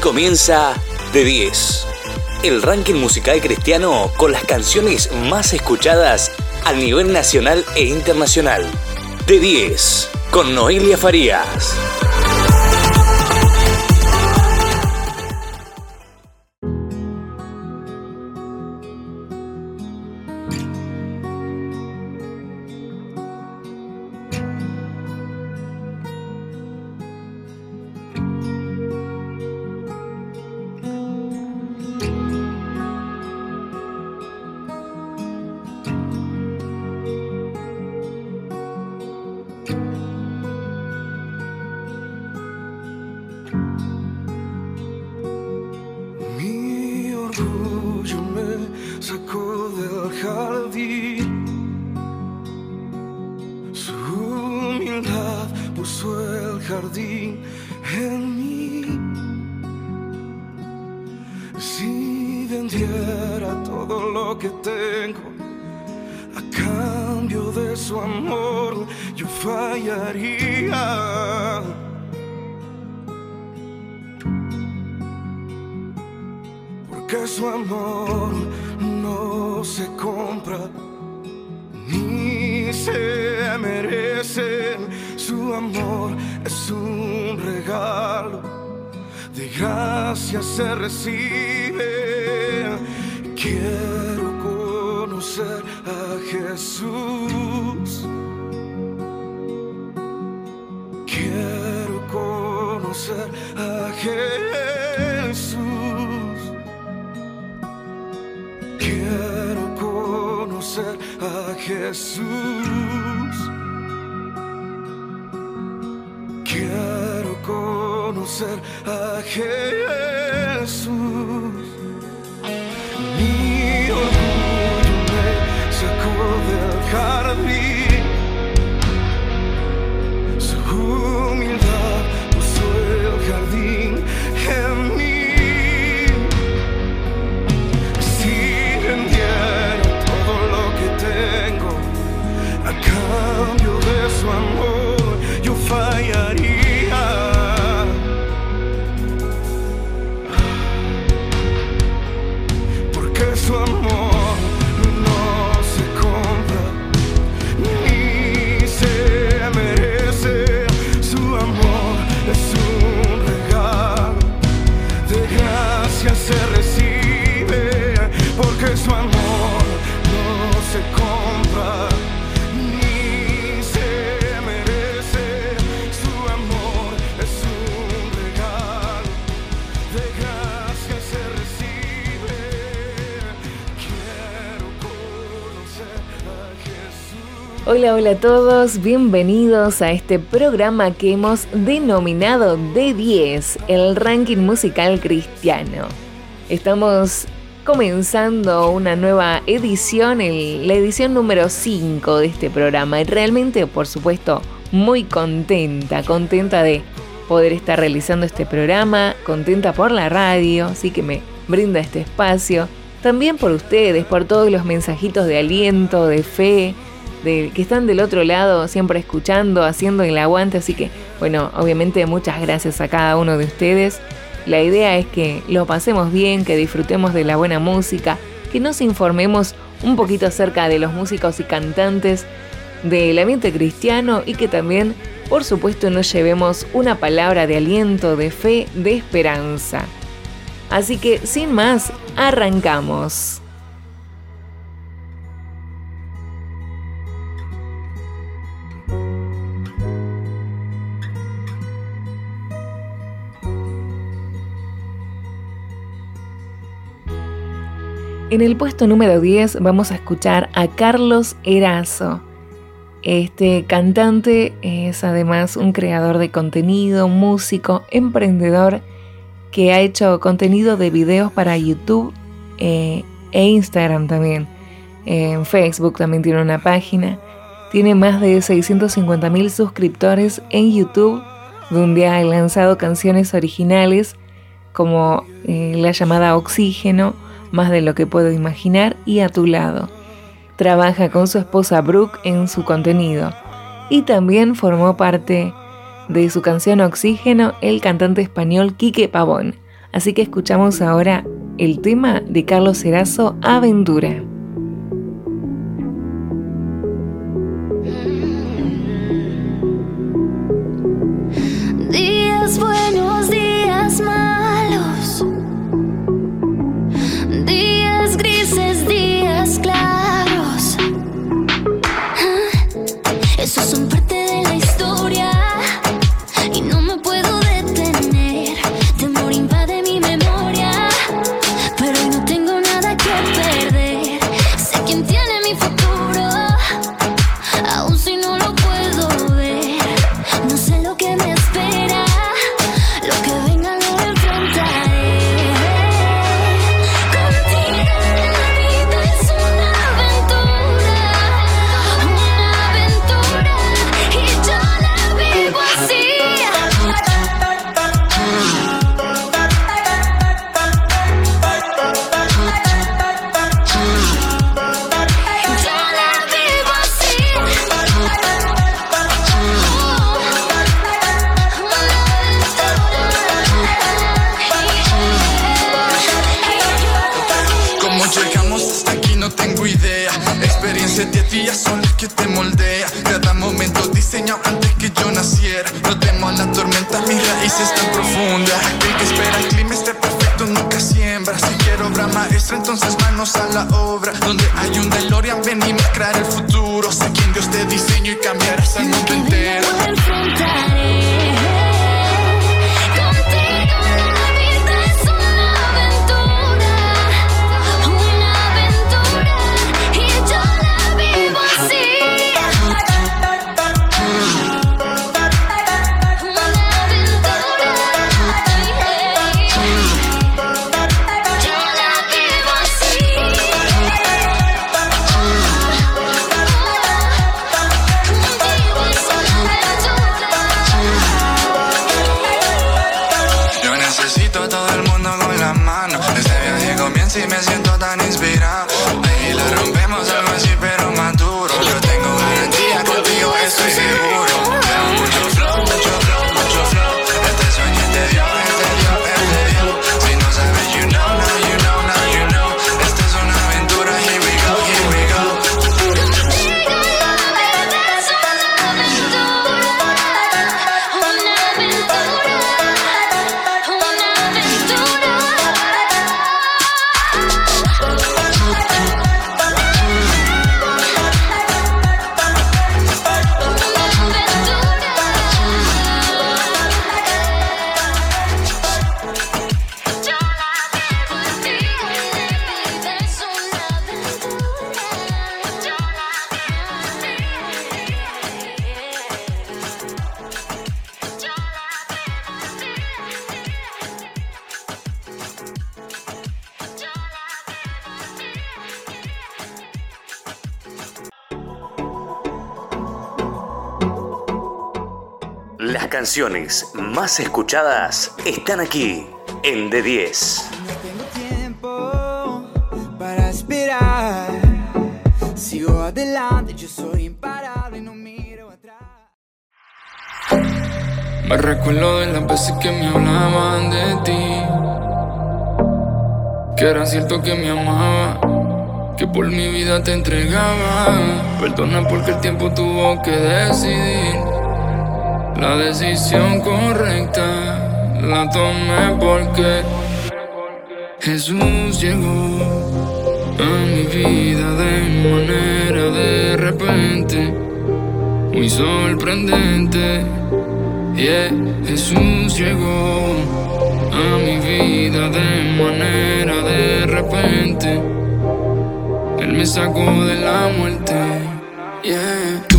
Comienza De 10, el ranking musical cristiano con las canciones más escuchadas a nivel nacional e internacional. De 10, con Noelia Farías. Hola, hola a todos, bienvenidos a este programa que hemos denominado D10, el ranking musical cristiano. Estamos comenzando una nueva edición, la edición número 5 de este programa. Y realmente, por supuesto, muy contenta, contenta de poder estar realizando este programa, contenta por la radio, así que me brinda este espacio, también por ustedes, por todos los mensajitos de aliento, de fe, que están del otro lado, siempre escuchando, haciendo el aguante. Así que, bueno, obviamente muchas gracias a cada uno de ustedes. La idea es que lo pasemos bien, que disfrutemos de la buena música, que nos informemos un poquito acerca de los músicos y cantantes del ambiente cristiano y que también, por supuesto, nos llevemos una palabra de aliento, de fe, de esperanza. Así que, sin más, arrancamos. En el puesto número 10 vamos a escuchar a Carlos Erazo. Este cantante es además un creador de contenido, músico, emprendedor que ha hecho contenido de videos para YouTube eh, e Instagram también. En Facebook también tiene una página. Tiene más de 650 mil suscriptores en YouTube, donde ha lanzado canciones originales como eh, la llamada Oxígeno más de lo que puedo imaginar y a tu lado. Trabaja con su esposa Brooke en su contenido y también formó parte de su canción Oxígeno el cantante español Quique Pavón. Así que escuchamos ahora el tema de Carlos Serazo, Aventura. entonces manos a la obra. Donde hay un DeLorean, ven y mezclar el futuro. Sé quien Dios te diseño y cambiarás el mundo más escuchadas están aquí en D10. No tengo tiempo para esperar. Sigo adelante, yo soy imparable, no miro atrás. Me recuerdo de las veces que me hablaban de ti. Que era cierto que me amaba. Que por mi vida te entregaba. Perdona porque el tiempo tuvo que decidir. La decisión correcta la tomé porque Jesús llegó a mi vida de manera de repente, muy sorprendente. Yeah, Jesús llegó a mi vida de manera de repente. Él me sacó de la muerte. Yeah,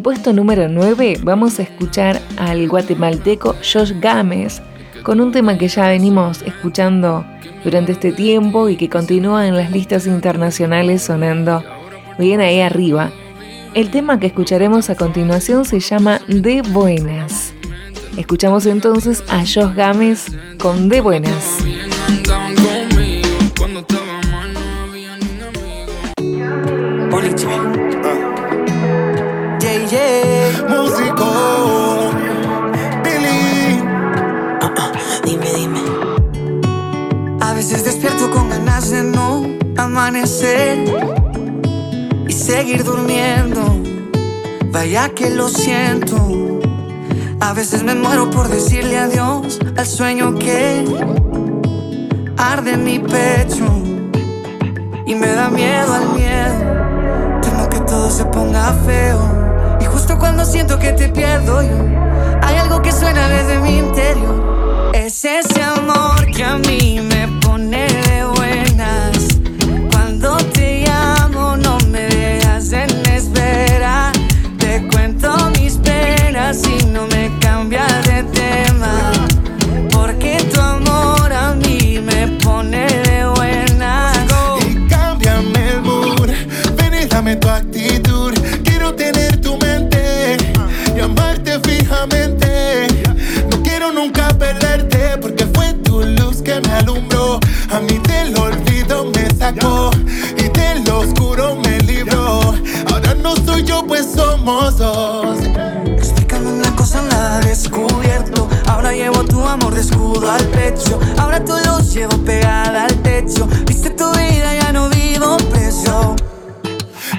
el puesto número 9 vamos a escuchar al guatemalteco Josh Gámez con un tema que ya venimos escuchando durante este tiempo y que continúa en las listas internacionales sonando bien ahí arriba. El tema que escucharemos a continuación se llama De Buenas. Escuchamos entonces a Josh Games con De Buenas. Y seguir durmiendo. Vaya que lo siento. A veces me muero por decirle adiós al sueño que arde en mi pecho y me da miedo al miedo. Temo que todo se ponga feo. Y justo cuando siento que te pierdo yo, hay algo que suena desde mi interior. Es ese amor que a mí me no me cambias de tema. Porque tu amor a mí me pone de buenas. Y cámbiame el mood. Ven y dame tu actitud. Quiero tener tu mente y amarte fijamente. No quiero nunca perderte porque fue tu luz que me alumbró. A mí del olvido me sacó y del oscuro me libró. Ahora no soy yo, pues somos dos. Cosa, nada descubierto. Ahora llevo tu amor de escudo al pecho. Ahora tu luz llevo pegada al techo. Viste tu vida, ya no vivo preso.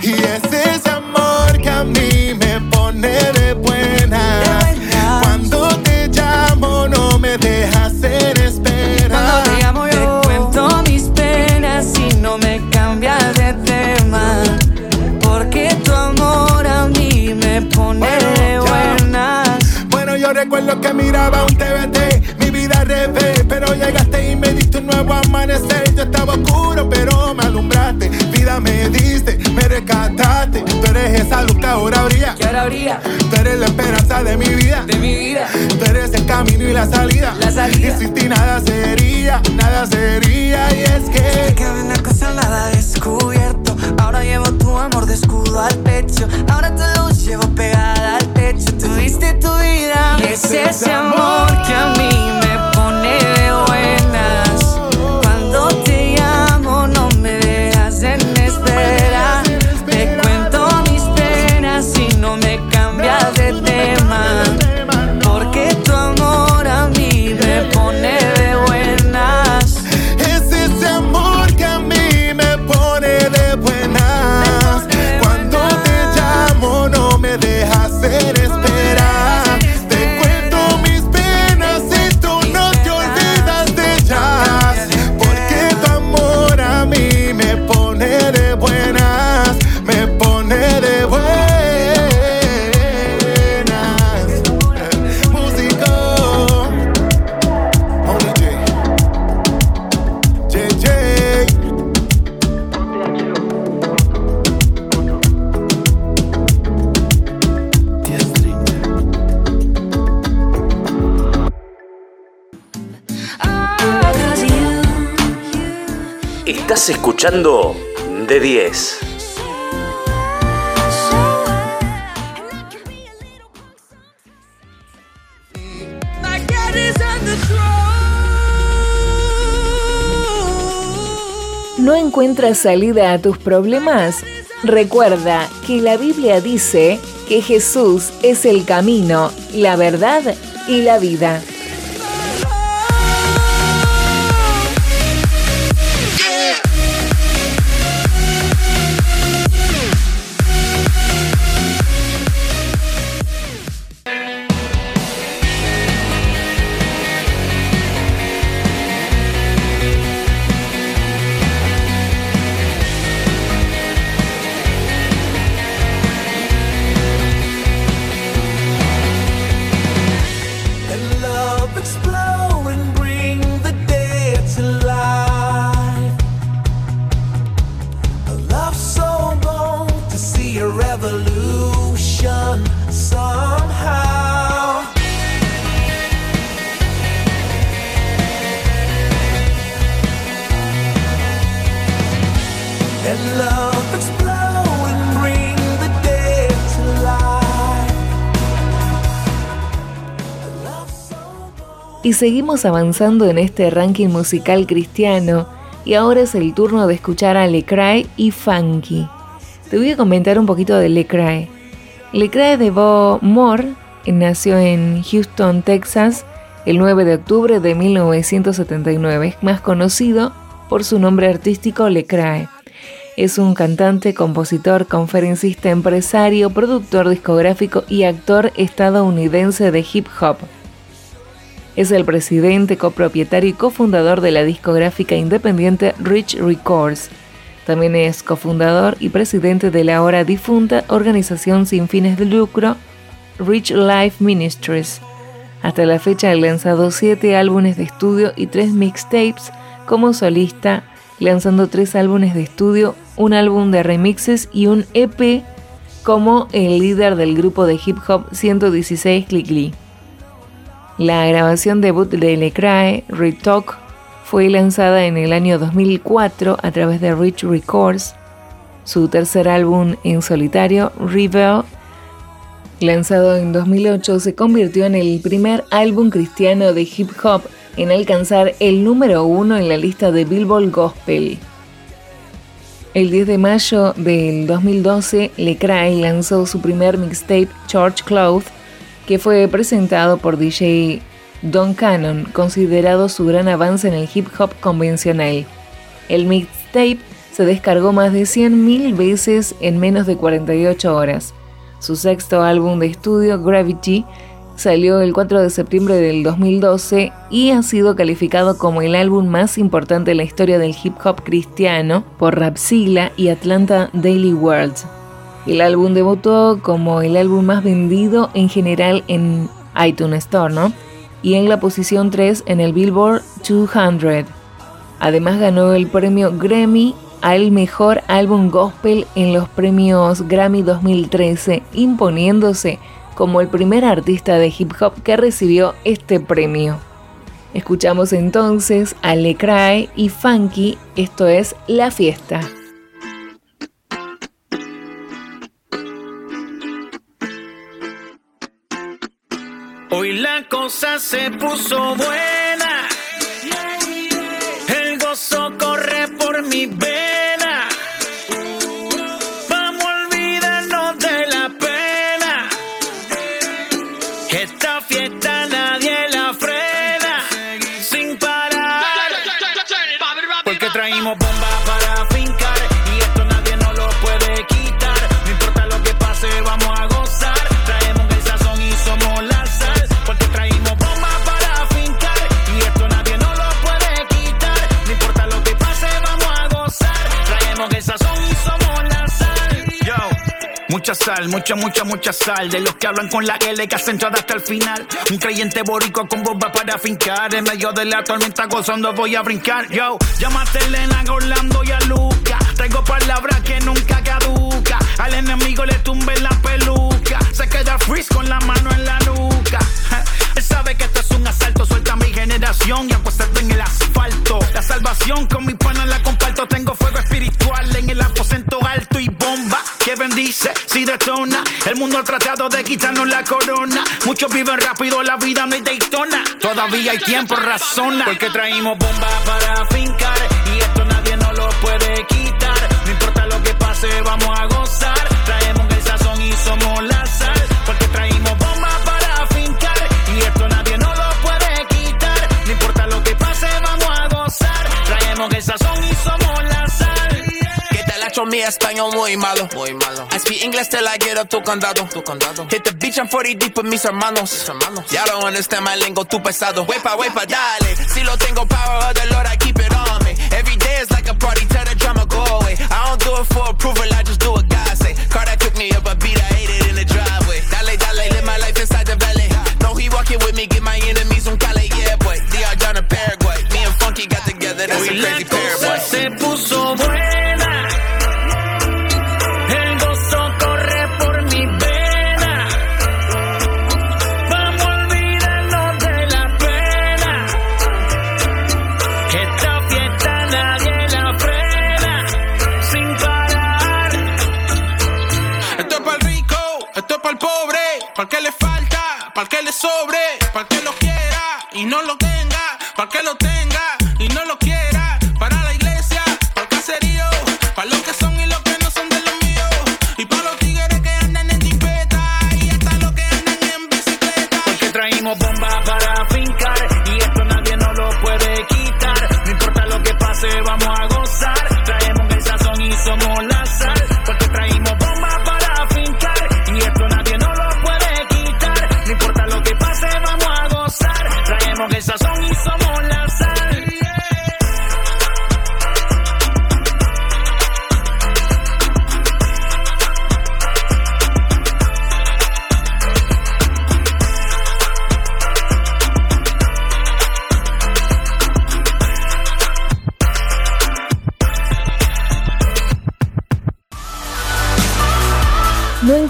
Y es ese amor que a mí me pone de buena. De buenas. Cuando te llamo no me dejas en espera. Cuando te llamo yo, te cuento mis penas y no me cambias de tema. Porque tu amor a mí me pone recuerdo que miraba un TVT, mi vida al revés, pero llegaste y me diste un nuevo amanecer. Yo estaba oscuro, pero me alumbraste. Vida me diste, me rescataste. Tú eres esa luz que ahora brilla. Que ahora brilla Tú eres la esperanza de mi vida. de mi vida. Tú eres el camino y la salida. La salida. Y sin ti nada sería, nada sería. Y es que Que una cosa nada descubierto. Ahora llevo tu amor de escudo al pecho. Ahora tu luz llevo pegada al techo. Tú diste tu vida. Y es ese amor que a mí me de 10. ¿No encuentras salida a tus problemas? Recuerda que la Biblia dice que Jesús es el camino, la verdad y la vida. Seguimos avanzando en este ranking musical cristiano y ahora es el turno de escuchar a Lecrae y Funky. Te voy a comentar un poquito de Lecrae. Lecrae de Bo Moore nació en Houston, Texas, el 9 de octubre de 1979. Es más conocido por su nombre artístico Lecrae. Es un cantante, compositor, conferencista, empresario, productor discográfico y actor estadounidense de hip hop. Es el presidente, copropietario y cofundador de la discográfica independiente Rich Records. También es cofundador y presidente de la ahora difunta organización sin fines de lucro Rich Life Ministries. Hasta la fecha ha lanzado siete álbumes de estudio y tres mixtapes como solista, lanzando tres álbumes de estudio, un álbum de remixes y un EP como el líder del grupo de hip hop 116 Click La grabación debut de Lecrae, Retalk, fue lanzada en el año 2004 a través de Rich Records. Su tercer álbum en solitario, Rebel, lanzado en 2008, se convirtió en el primer álbum cristiano de hip hop en alcanzar el número uno en la lista de Billboard Gospel. El 10 de mayo del 2012, Lecrae lanzó su primer mixtape Church Cloud, que fue presentado por DJ Don Cannon, considerado su gran avance en el hip hop convencional. El mixtape se descargó más de 100.000 veces en menos de 48 horas. Su sexto álbum de estudio, Gravity, salió el 4 de septiembre del 2012 y ha sido calificado como el álbum más importante en la historia del hip hop cristiano por Rapsila y Atlanta Daily World. El álbum debutó como el álbum más vendido en general en iTunes Store, ¿no? Y en la posición 3 en el Billboard 200. Además ganó el premio Grammy al mejor álbum gospel en los premios Grammy 2013, imponiéndose como el primer artista de hip hop que recibió este premio. Escuchamos entonces a Lecrae y Funky, esto es La Fiesta. Cosa se puso buena. El gozo corre por mi vena. Mucha sal, mucha, mucha, mucha sal. De los que hablan con la L que hacen hasta el final. Un creyente borico con bomba para fincar. En medio de la tormenta gozando voy a brincar. Yo, llámate Elena, Orlando y a Luca. Tengo palabras que nunca caduca. Al enemigo le tumbe la peluca. Se queda freeze con la mano en la nuca. Él sabe que esto es un asalto. Suelta mi generación y apuesta en el asfalto. La salvación con mi pana la comparto. Tengo fuego espiritual en el aposento alto y bomba bendice si detona. El mundo ha tratado de quitarnos la corona. Muchos viven rápido, la vida no hay Daytona. Todavía hay tiempo, razona. Porque traímos bomba para fincar. Y esto nadie nos lo puede quitar. No importa lo que pase, vamos a gozar. Mi español muy malo? Muy malo. I speak English till I get up tu condado. Tu condado. Hit the beach, I'm 40 deep with mis hermanos. Mis hermanos. Y'all don't understand my lingo, tu pesado. Wepa, wepa, dale. Si lo tengo power of the Lord, I keep it on me. Every day is like a party, tell the drama go away. I don't do it for approval, I just do what God say. Car that took me up a beat, I hate it in the driveway. Dale, dale, live my life inside the valley. No, he walking with me, get my enemies on Cali, yeah, boy. DR John Paraguay. Me and Funky got together, that's a crazy que le sobre, para que lo quiera y no lo tenga, para que lo tenga.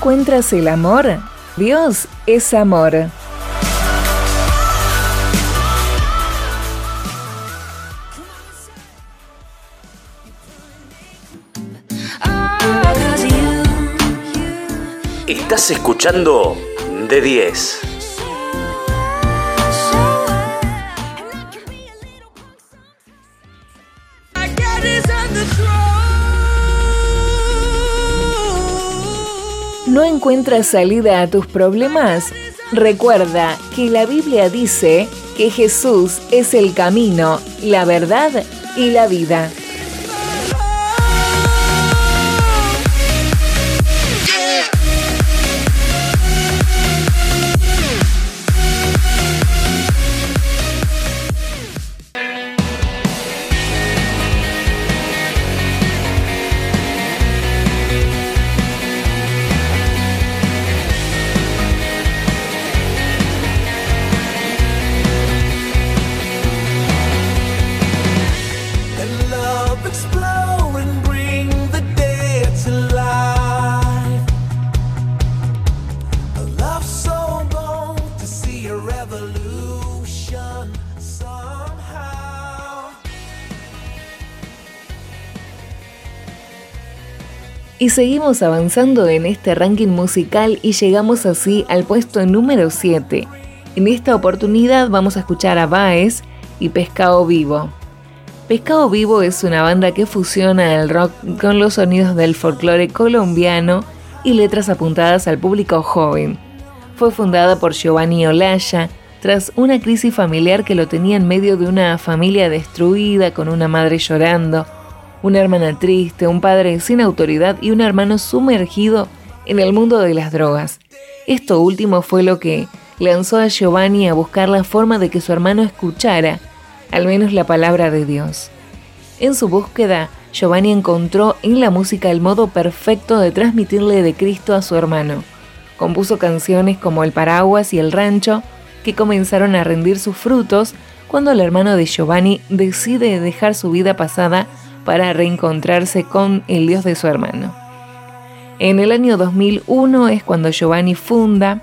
Encuentras el amor? Dios es amor. Estás escuchando de 10. ¿No encuentras salida a tus problemas? Recuerda que la Biblia dice que Jesús es el camino, la verdad y la vida. Seguimos avanzando en este ranking musical y llegamos así al puesto número 7. En esta oportunidad vamos a escuchar a Baez y Pescado Vivo. Pescado Vivo es una banda que fusiona el rock con los sonidos del folclore colombiano y letras apuntadas al público joven. Fue fundada por Giovanni Olaya tras una crisis familiar que lo tenía en medio de una familia destruida con una madre llorando, una hermana triste, un padre sin autoridad y un hermano sumergido en el mundo de las drogas. Esto último fue lo que lanzó a Giovanni a buscar la forma de que su hermano escuchara al menos la palabra de Dios. En su búsqueda, Giovanni encontró en la música el modo perfecto de transmitirle de Cristo a su hermano. Compuso canciones como El Paraguas y El Rancho, que comenzaron a rendir sus frutos cuando el hermano de Giovanni decide dejar su vida pasada para reencontrarse con el Dios de su hermano. En el año 2001 es cuando Giovanni funda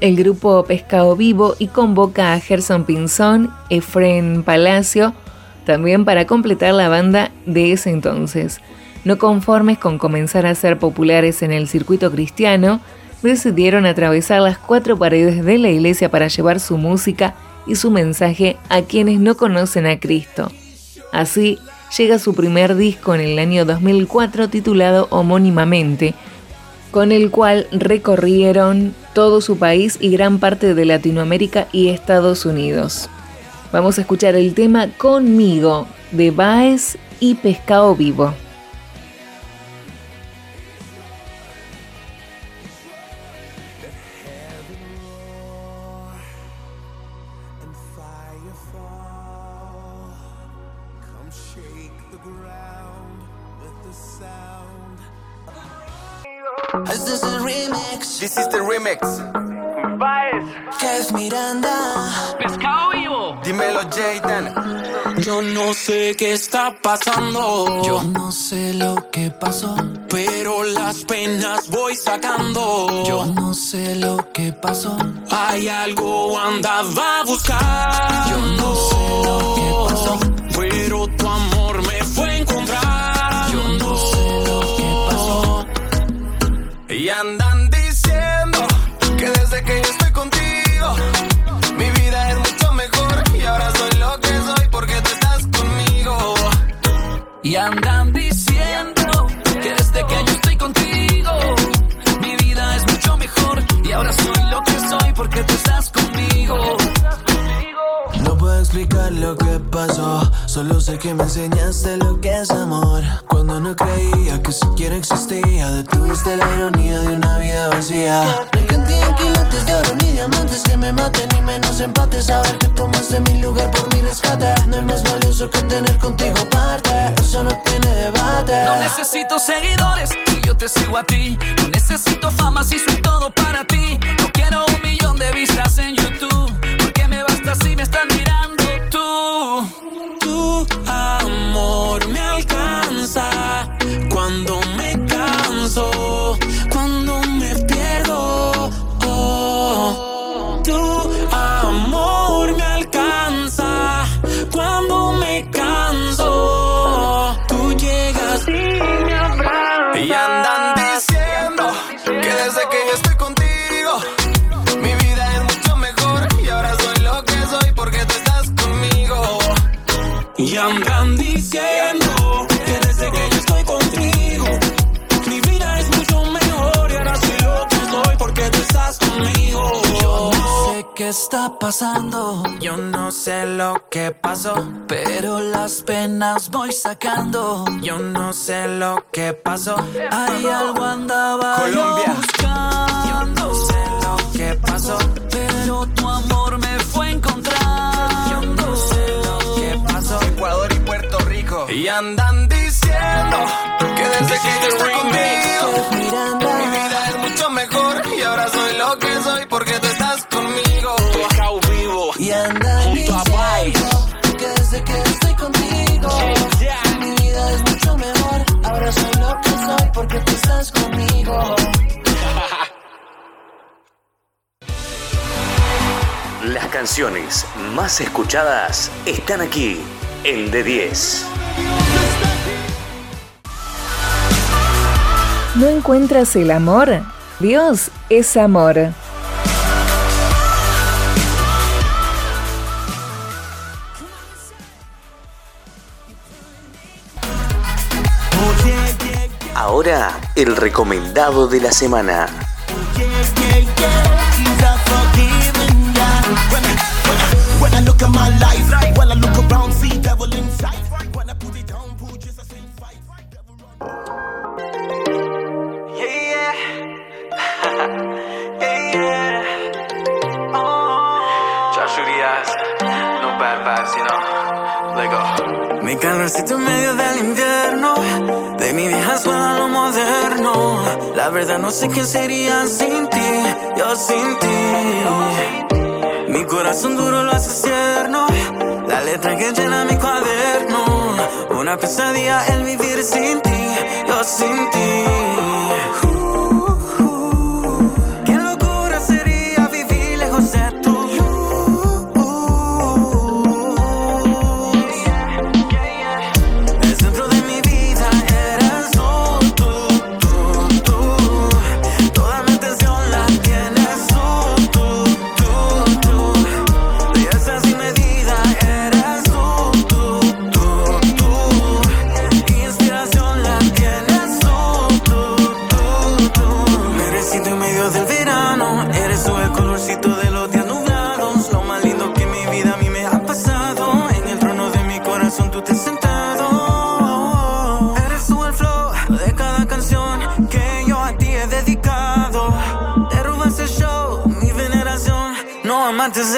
el grupo Pescado Vivo y convoca a Gerson Pinzón, Efren Palacio, también para completar la banda de ese entonces. No conformes con comenzar a ser populares en el circuito cristiano, decidieron atravesar las cuatro paredes de la iglesia para llevar su música y su mensaje a quienes no conocen a Cristo. Así, llega su primer disco en el año 2004 titulado homónimamente, con el cual recorrieron todo su país y gran parte de Latinoamérica y Estados Unidos. Vamos a escuchar el tema Conmigo de Baez y Pescado Vivo. Ground with the sound. This is a remix. This is the remix. Kev Miranda. Pescado vivo. Dímelo, Jaden. Yo no sé qué está pasando. Yo no sé lo que pasó. pero las penas voy sacando. Yo no sé lo que pasó. Hay algo andaba a buscar. Yo no sé Y andan diciendo que desde que yo estoy contigo, mi vida es mucho mejor. Y ahora soy lo que soy porque tú estás conmigo. Y andan lo que pasó, solo sé que me enseñaste lo que es amor. Cuando no creía que siquiera existía, detuviste la ironía de una vida vacía. No cantidad quilates de oro ni diamantes que me maten, ni menos empates. Saber que tomaste mi lugar por mi rescate, no es más valioso que tener contigo parte. Eso no tiene debate. No necesito seguidores si yo te sigo a ti. No necesito fama si soy todo para ti. No quiero un millón de vistas en YouTube si me están mirando amor me alcanza sé qué está pasando, yo no sé lo que pasó, pero las penas voy sacando. Yo no sé lo que pasó, hay algo andaba Colombia. buscando. Yo no sé lo que pasó, pero tu amor me fue a encontrar. Yo no sé Ecuador y Puerto Rico. Y andan diciendo que desde que yo estoy contigo, mi vida es mucho mejor. Y ahora soy lo que soy porque tú andan junto a que desde que estoy contigo, mi vida es mucho mejor. Ahora soy lo que soy porque tú estás conmigo. Las canciones más escuchadas están aquí en D10. ¿No encuentras el amor? Dios es amor. Ahora, el recomendado de la semana. Mi calorcito en medio del invierno, de mi vieja suena. La verdad no sé quién sería sin ti, yo sin ti. Mi corazón duro lo hace cierno, la letra que llena mi cuaderno. Una pesadilla el vivir sin ti, yo sin ti.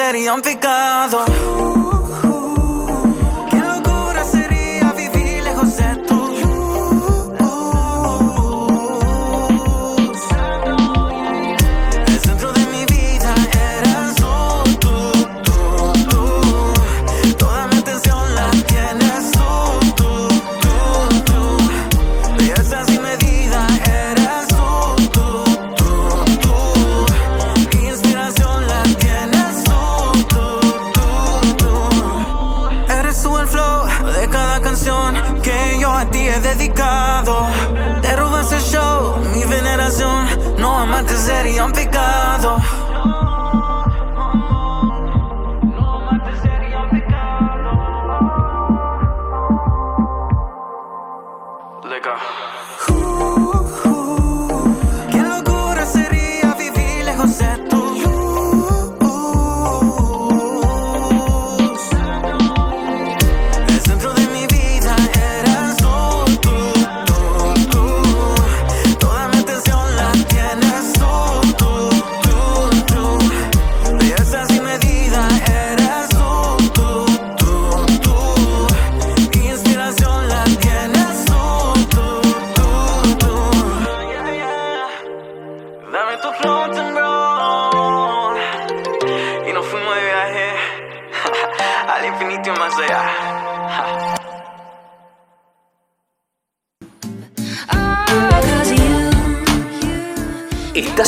Antes sería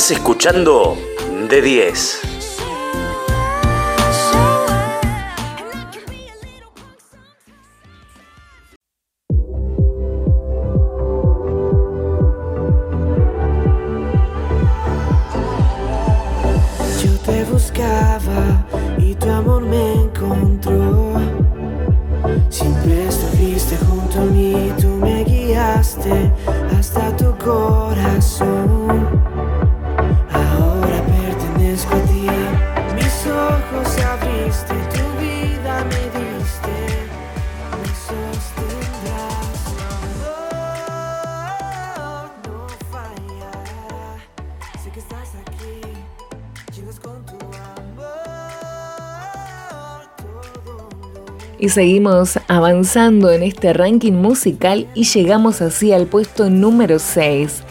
Estás escuchando de 10. Seguimos avanzando en este ranking musical y llegamos así al puesto número 6.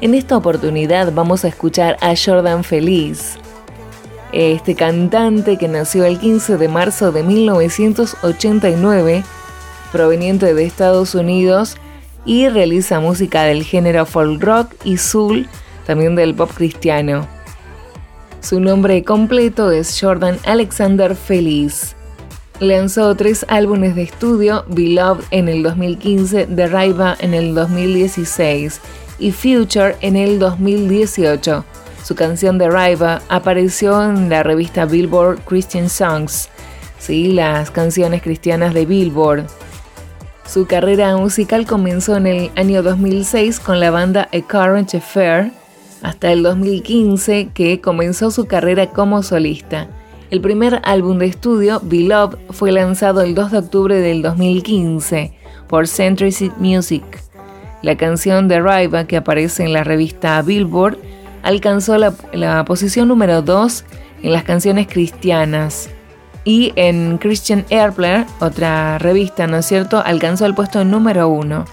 En esta oportunidad vamos a escuchar a Jordan Feliz, este cantante que nació el 15 de marzo de 1989, proveniente de Estados Unidos y realiza música del género folk rock y soul, también del pop cristiano. Su nombre completo es Jordan Alexander Feliz. Lanzó tres álbumes de estudio, Beloved en el 2015, The Raiva en el 2016 y Future en el 2018. Su canción The Raiva apareció en la revista Billboard Christian Songs, ¿sí? las canciones cristianas de Billboard. Su carrera musical comenzó en el año 2006 con la banda A Current Affair, hasta el 2015 que comenzó su carrera como solista. El primer álbum de estudio, Beloved, fue lanzado el 2 de octubre del 2015 por Century Music. La canción The Riva, que aparece en la revista Billboard, alcanzó la, posición número 2 en las canciones cristianas. Y en Christian Airplay, otra revista, ¿no es cierto?, alcanzó el puesto número 1.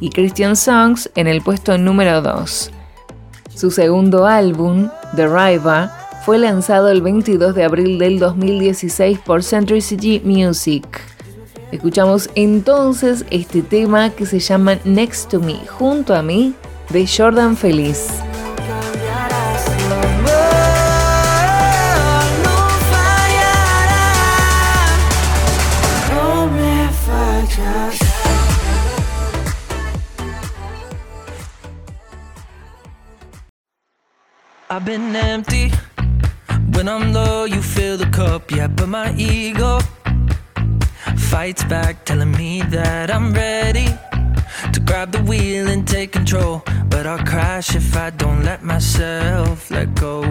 Y Christian Songs en el puesto número 2. Su segundo álbum, The fue lanzado el 22 de abril del 2016 por Century City Music. Escuchamos entonces este tema que se llama Next to Me, junto a mí, de Jordan Feliz. I've been empty. When I'm low, you fill the cup, yeah, but my ego fights back, telling me that I'm ready to grab the wheel and take control. But I'll crash if I don't let myself let go.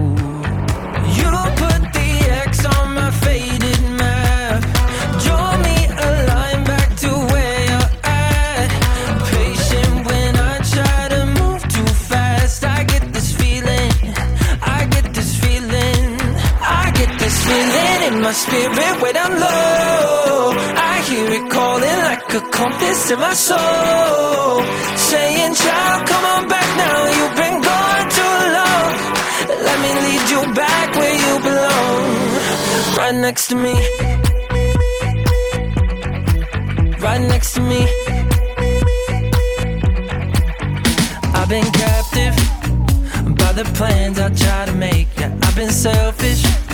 My spirit when I'm low. I hear it calling like a compass in my soul. Saying, child, come on back now. You've been gone too long. Let me lead you back where you belong. Right next to me. Right next to me. I've been captive by the plans I try to make. Yeah, I've been selfish.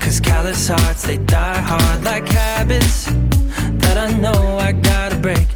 Cause callous hearts, they die hard like habits that I know I gotta break.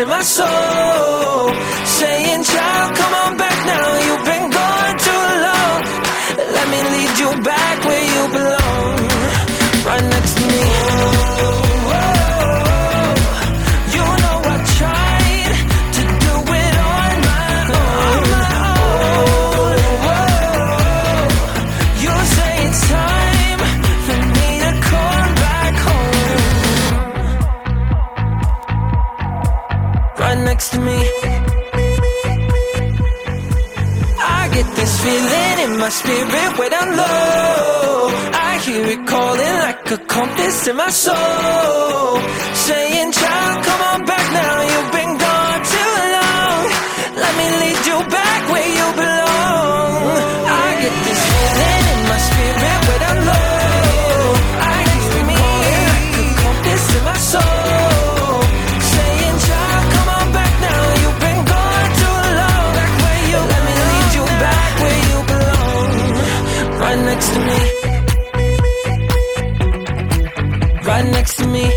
In my soul. Saying, child, come on back now. You've been gone too long. Let me lead you back my spirit when I'm low. I hear it calling like a compass in my soul, saying, "Child, come on back now. You've been gone too long. Let me lead you back where you belong." I get this me.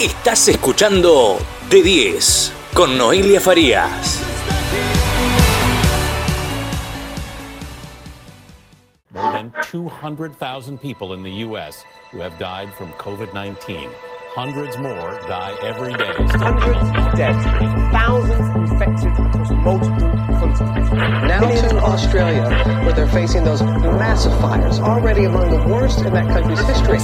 Estás escuchando De 10 con Noelia Farías. More than 200,000 people in the U.S. who have died from COVID 19. Hundreds more die every day. Hundreds of deaths, thousands infected across multiple continents. Now to Australia, where they're facing those massive fires, already among the worst in that country's history.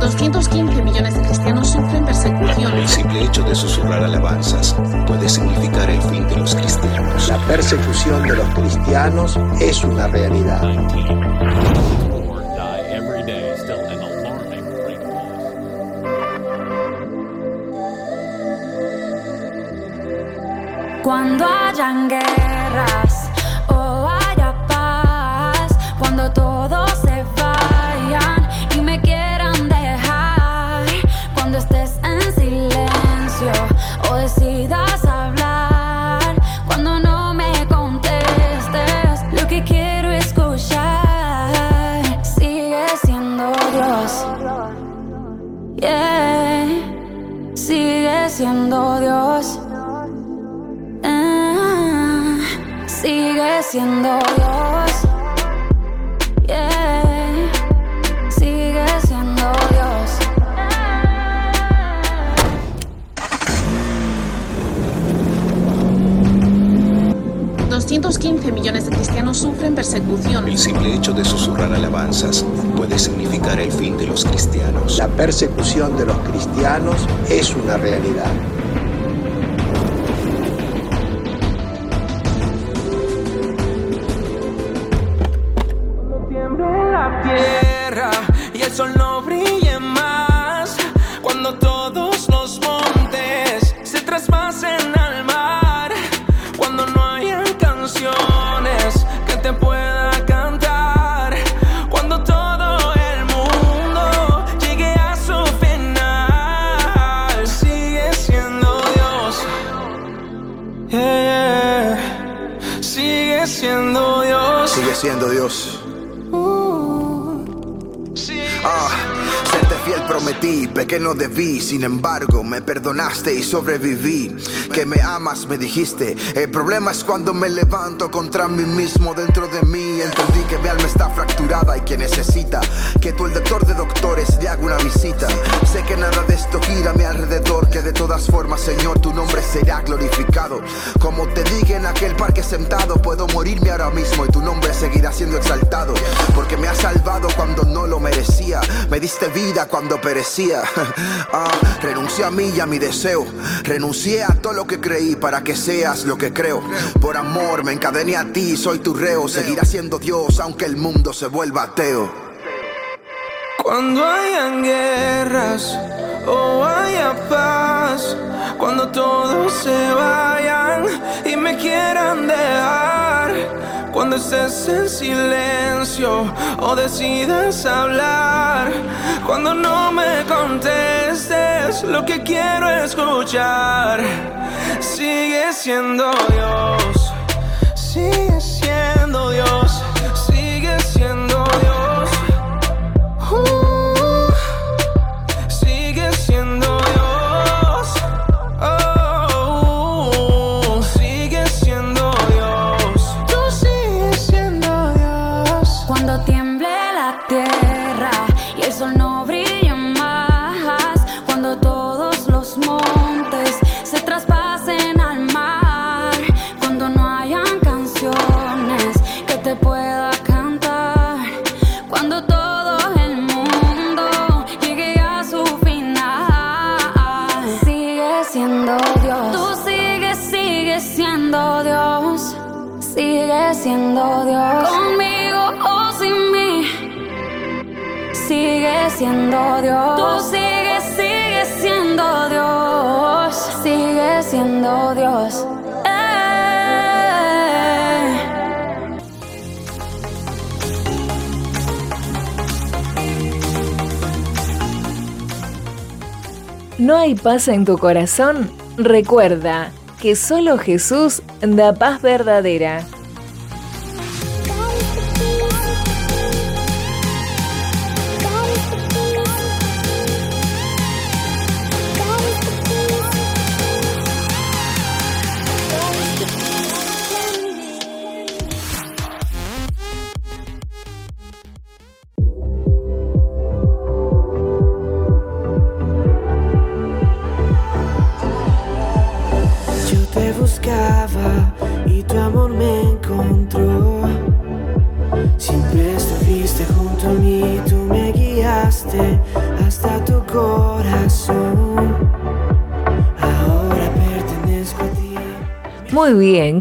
215 millones de cristianos sufren persecución. El simple hecho de susurrar alabanzas puede significar el fin de los cristianos. La persecución de los cristianos es una realidad. Cuando hayan guerras o haya paz, cuando todos se vayan y me quieran dejar, cuando estés en silencio o decidas hablar, cuando no me contestes lo que quiero escuchar, sigue siendo Dios. Sigue siendo Dios. Sigue siendo Dios. Yeah, sigue siendo Dios. 215 millones de cristianos sufren persecución. El simple hecho de susurrar alabanzas puede significar el fin de los cristianos. La persecución de los cristianos es una realidad. Prometí, pequeño debí, sin embargo me perdonaste y sobreviví. Que me amas, me dijiste. El problema es cuando me levanto contra mí mismo dentro de mí. Mi alma está fracturada y que necesita que tú, el doctor de doctores, le haga una visita. Sé que nada de esto gira a mi alrededor, que de todas formas, Señor, tu nombre será glorificado. Como te dije en aquel parque sentado, puedo morirme ahora mismo y tu nombre seguirá siendo exaltado. Porque me has salvado cuando no lo merecía. Me diste vida cuando perecía. Ah, renuncié a mí y a mi deseo. Renuncié a todo lo que creí para que seas lo que creo. Por amor me encadené a ti, soy tu reo. Seguirá siendo Dios aunque el mundo se vuelva ateo. Cuando hayan guerras o haya paz, cuando todos se vayan y me quieran dejar, cuando estés en silencio o decidas hablar, cuando no me contestes lo que quiero escuchar, sigue siendo Dios, sigue siendo Dios, Dios. Conmigo o sin mí, sigue siendo Dios. Tú sigues, sigues siendo Dios. Sigue siendo Dios. ¿No hay paz en tu corazón? Recuerda que solo Jesús da paz verdadera.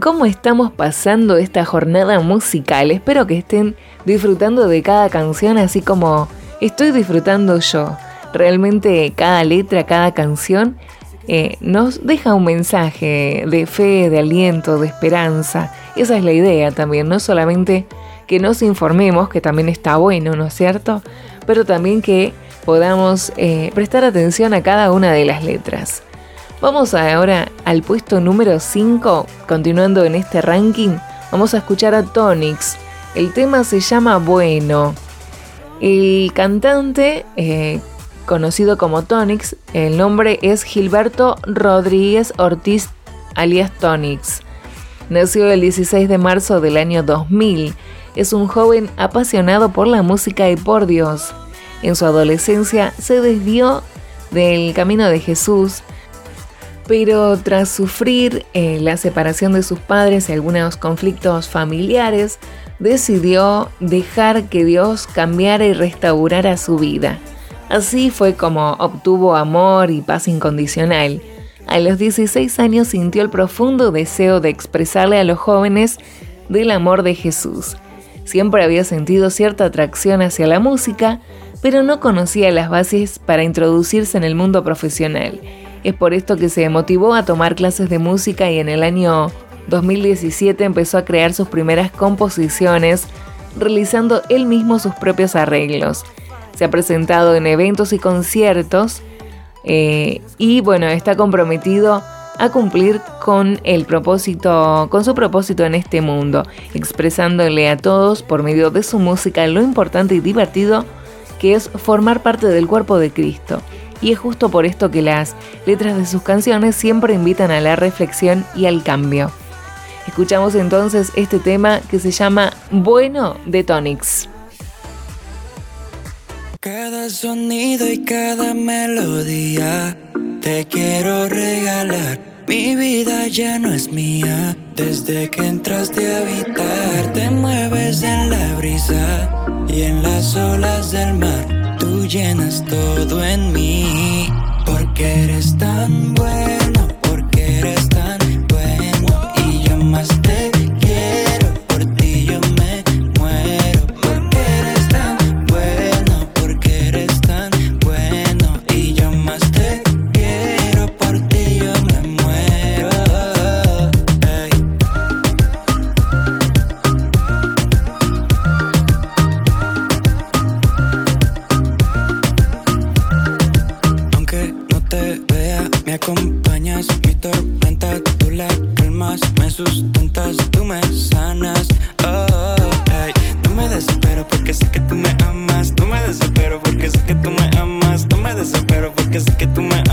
¿Cómo estamos pasando esta jornada musical? Espero que estén disfrutando de cada canción así como estoy disfrutando yo. Realmente cada letra, cada canción eh, nos deja un mensaje de fe, de aliento, de esperanza. Esa es la idea también, no solamente que nos informemos, que también está bueno, ¿no es cierto? Pero también que podamos eh, prestar atención a cada una de las letras. Vamos ahora al puesto número 5, continuando en este ranking, vamos a escuchar a Tonix. El tema se llama Bueno. El cantante, eh, conocido como Tonix, el nombre es Gilberto Rodríguez Ortiz, alias Tonix. Nació el 16 de marzo del año 2000. Es un joven apasionado por la música y por Dios. En su adolescencia se desvió del camino de Jesús pero tras sufrir eh, la separación de sus padres y algunos conflictos familiares, decidió dejar que Dios cambiara y restaurara su vida. Así fue como obtuvo amor y paz incondicional. A los 16 años sintió el profundo deseo de expresarle a los jóvenes del amor de Jesús. Siempre había sentido cierta atracción hacia la música, pero no conocía las bases para introducirse en el mundo profesional es por esto que se motivó a tomar clases de música y en el año 2017 empezó a crear sus primeras composiciones, realizando él mismo sus propios arreglos. Se ha presentado en eventos y conciertos eh, y bueno, está comprometido a cumplir con el propósito, con su propósito en este mundo, expresándole a todos por medio de su música lo importante y divertido que es formar parte del cuerpo de Cristo y es justo por esto que las letras de sus canciones siempre invitan a la reflexión y al cambio. Escuchamos entonces este tema que se llama Bueno de Tonix. Cada sonido y cada melodía te quiero regalar. Mi vida ya no es mía. Desde que entraste a habitar, te mueves en la brisa y en las olas del mar tú llenas todo en mí, porque eres tan bueno, sustentas, tú me sanas. Oh, hey. No me desespero porque sé que tú me amas. No me desespero porque sé que tú me amas. No me desespero porque sé que tú me amas.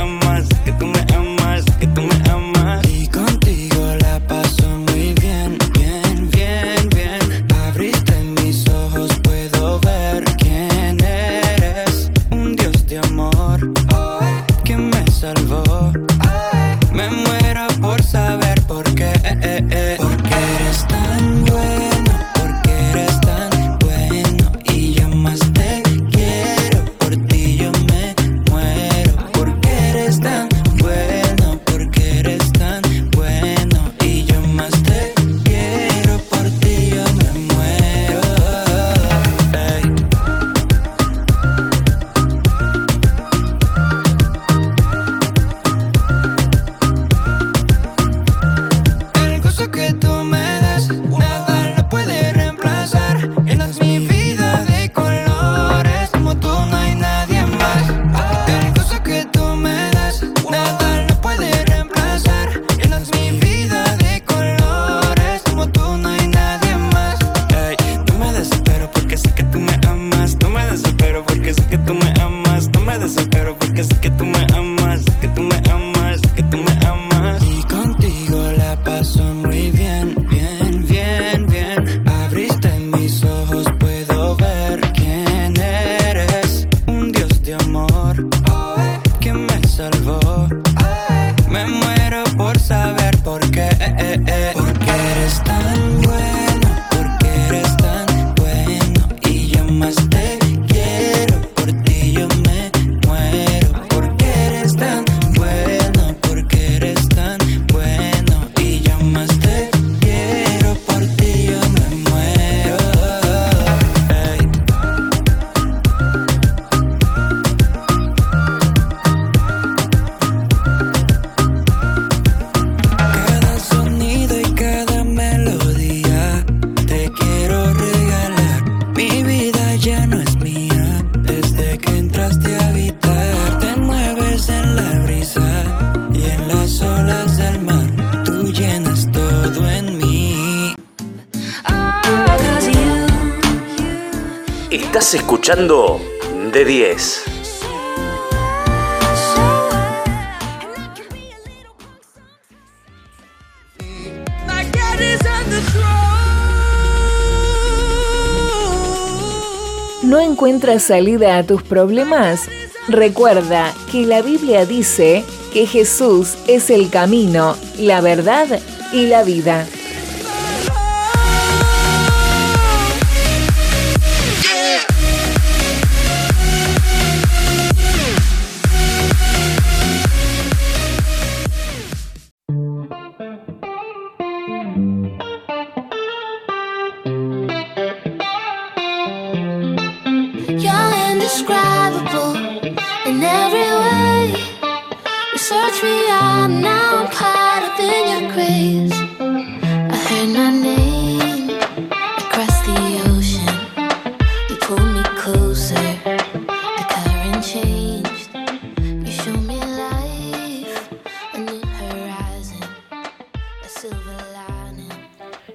Salida a tus problemas? Recuerda que la Biblia dice que Jesús es el camino, la verdad y la vida.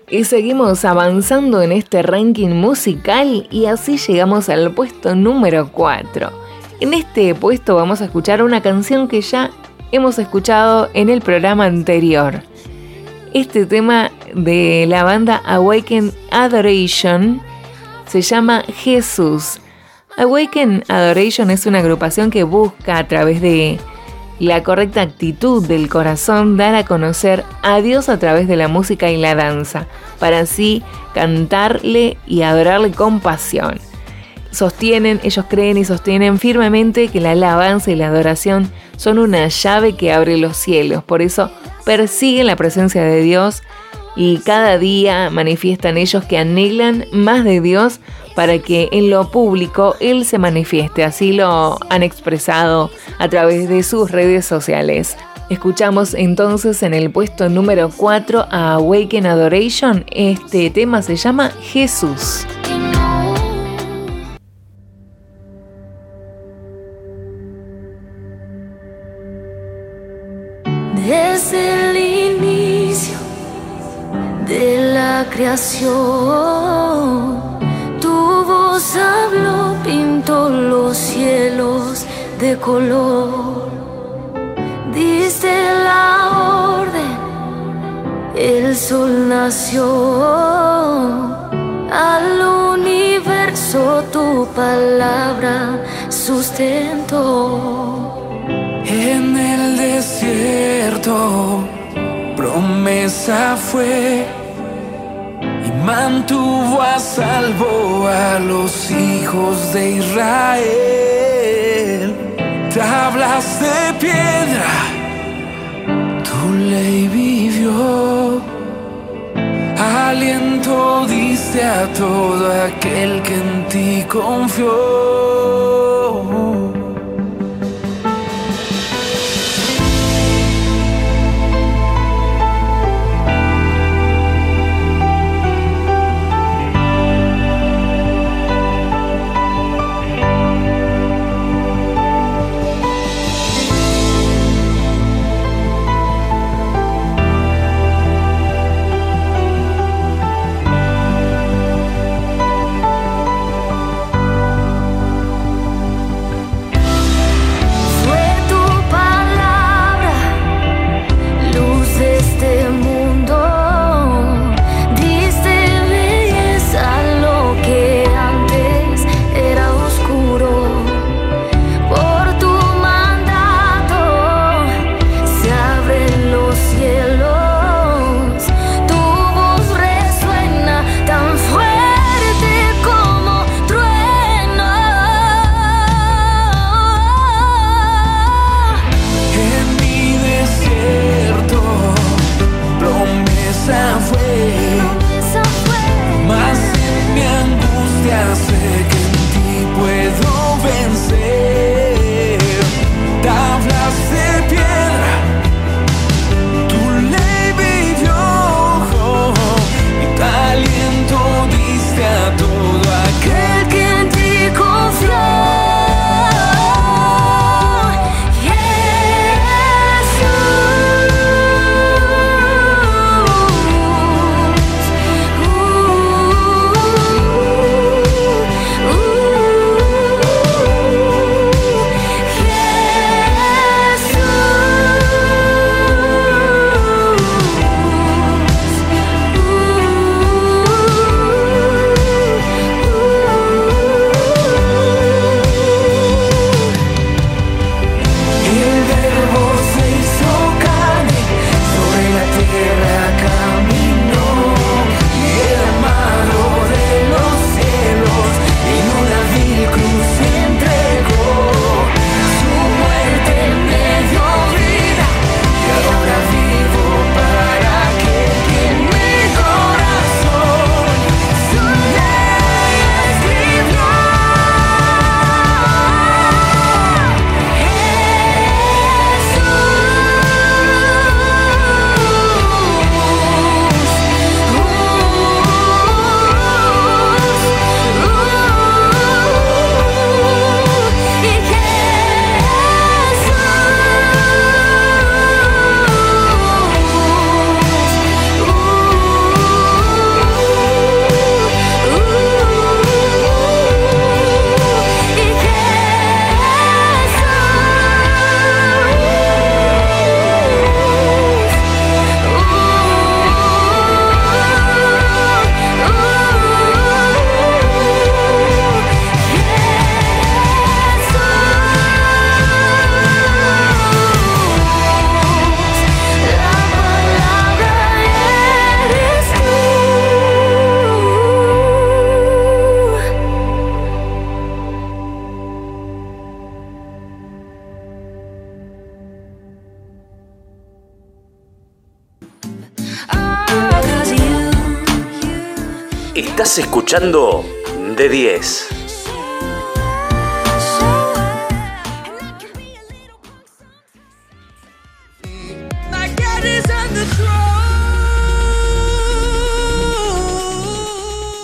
Y seguimos avanzando en este ranking musical y así llegamos al puesto número 4. En este puesto vamos a escuchar una canción que ya hemos escuchado en el programa anterior. Este tema de la banda Awaken Adoration se llama Jesús. Awaken Adoration es una agrupación que busca a través de la correcta actitud del corazón dar a conocer a Dios a través de la música y la danza, para así cantarle y adorarle con pasión. Sostienen, ellos creen y sostienen firmemente que la alabanza y la adoración son una llave que abre los cielos, por eso persiguen la presencia de Dios y cada día manifiestan ellos que anhelan más de Dios para que en lo público Él se manifieste. Así lo han expresado a través de sus redes sociales. Escuchamos entonces en el puesto número 4 a Awaken Adoration. Este tema se llama Jesús. Creación voz habló, pintó los cielos de color. Diste la orden, el sol nació. Al universo tu palabra sustentó. En el desierto, promesa fue mantuvo a salvo a los hijos de Israel. Tablas de piedra, tu ley vivió. Aliento diste a todo aquel que en ti confió. De 10.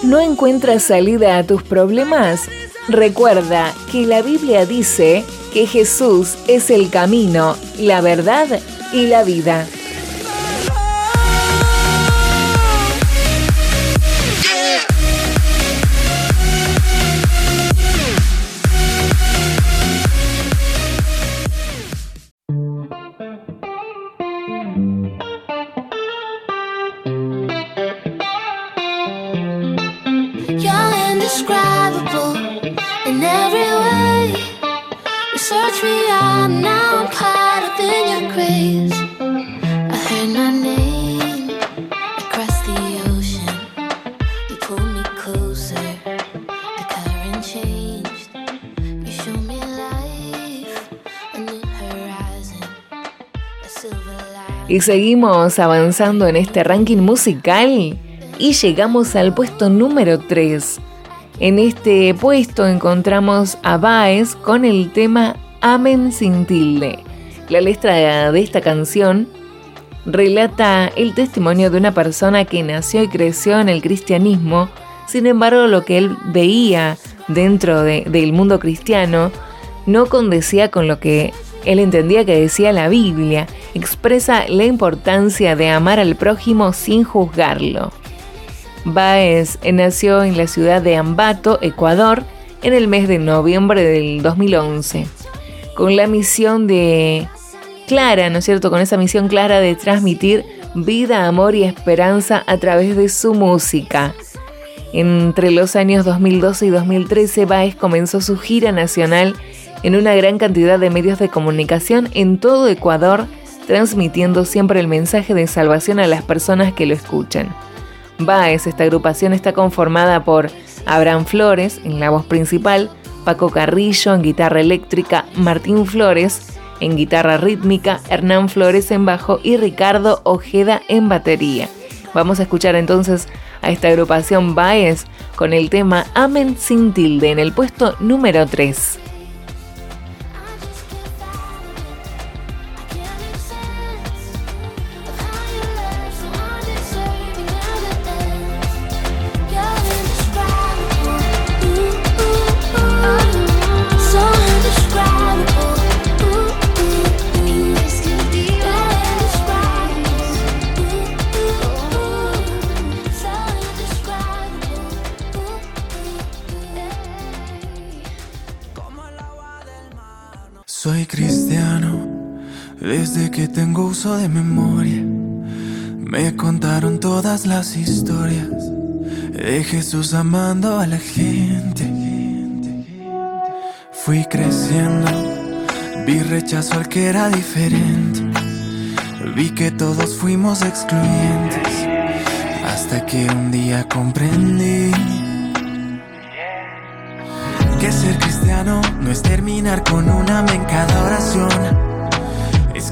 ¿No encuentras salida a tus problemas? Recuerda que la Biblia dice que Jesús es el camino, la verdad y la vida. Y seguimos avanzando en este ranking musical y llegamos al puesto número 3. En este puesto encontramos a Baez con el tema Amen sin tilde. La letra de esta canción relata el testimonio de una persona que nació y creció en el cristianismo, sin embargo lo que él veía dentro del mundo cristiano no condecía con lo que él entendía que decía la Biblia, expresa la importancia de amar al prójimo sin juzgarlo. Baez nació en la ciudad de Ambato, Ecuador, en el mes de noviembre del 2011, con la misión de clara, ¿no es cierto? Con esa misión clara de transmitir vida, amor y esperanza a través de su música. Entre los años 2012 y 2013, Baez comenzó su gira nacional en una gran cantidad de medios de comunicación en todo Ecuador, transmitiendo siempre el mensaje de salvación a las personas que lo escuchan. Baez, esta agrupación está conformada por Abraham Flores en la voz principal, Paco Carrillo en guitarra eléctrica, Martín Flores en guitarra rítmica, Hernán Flores en bajo y Ricardo Ojeda en batería. Vamos a escuchar entonces a esta agrupación Baez con el tema Amen sin tilde en el puesto número 3. De memoria. Me contaron todas las historias de Jesús amando a la gente. Fui creciendo, vi rechazo al que era diferente. Vi que todos fuimos excluyentes. Hasta que un día comprendí es terminar con una amén cada oración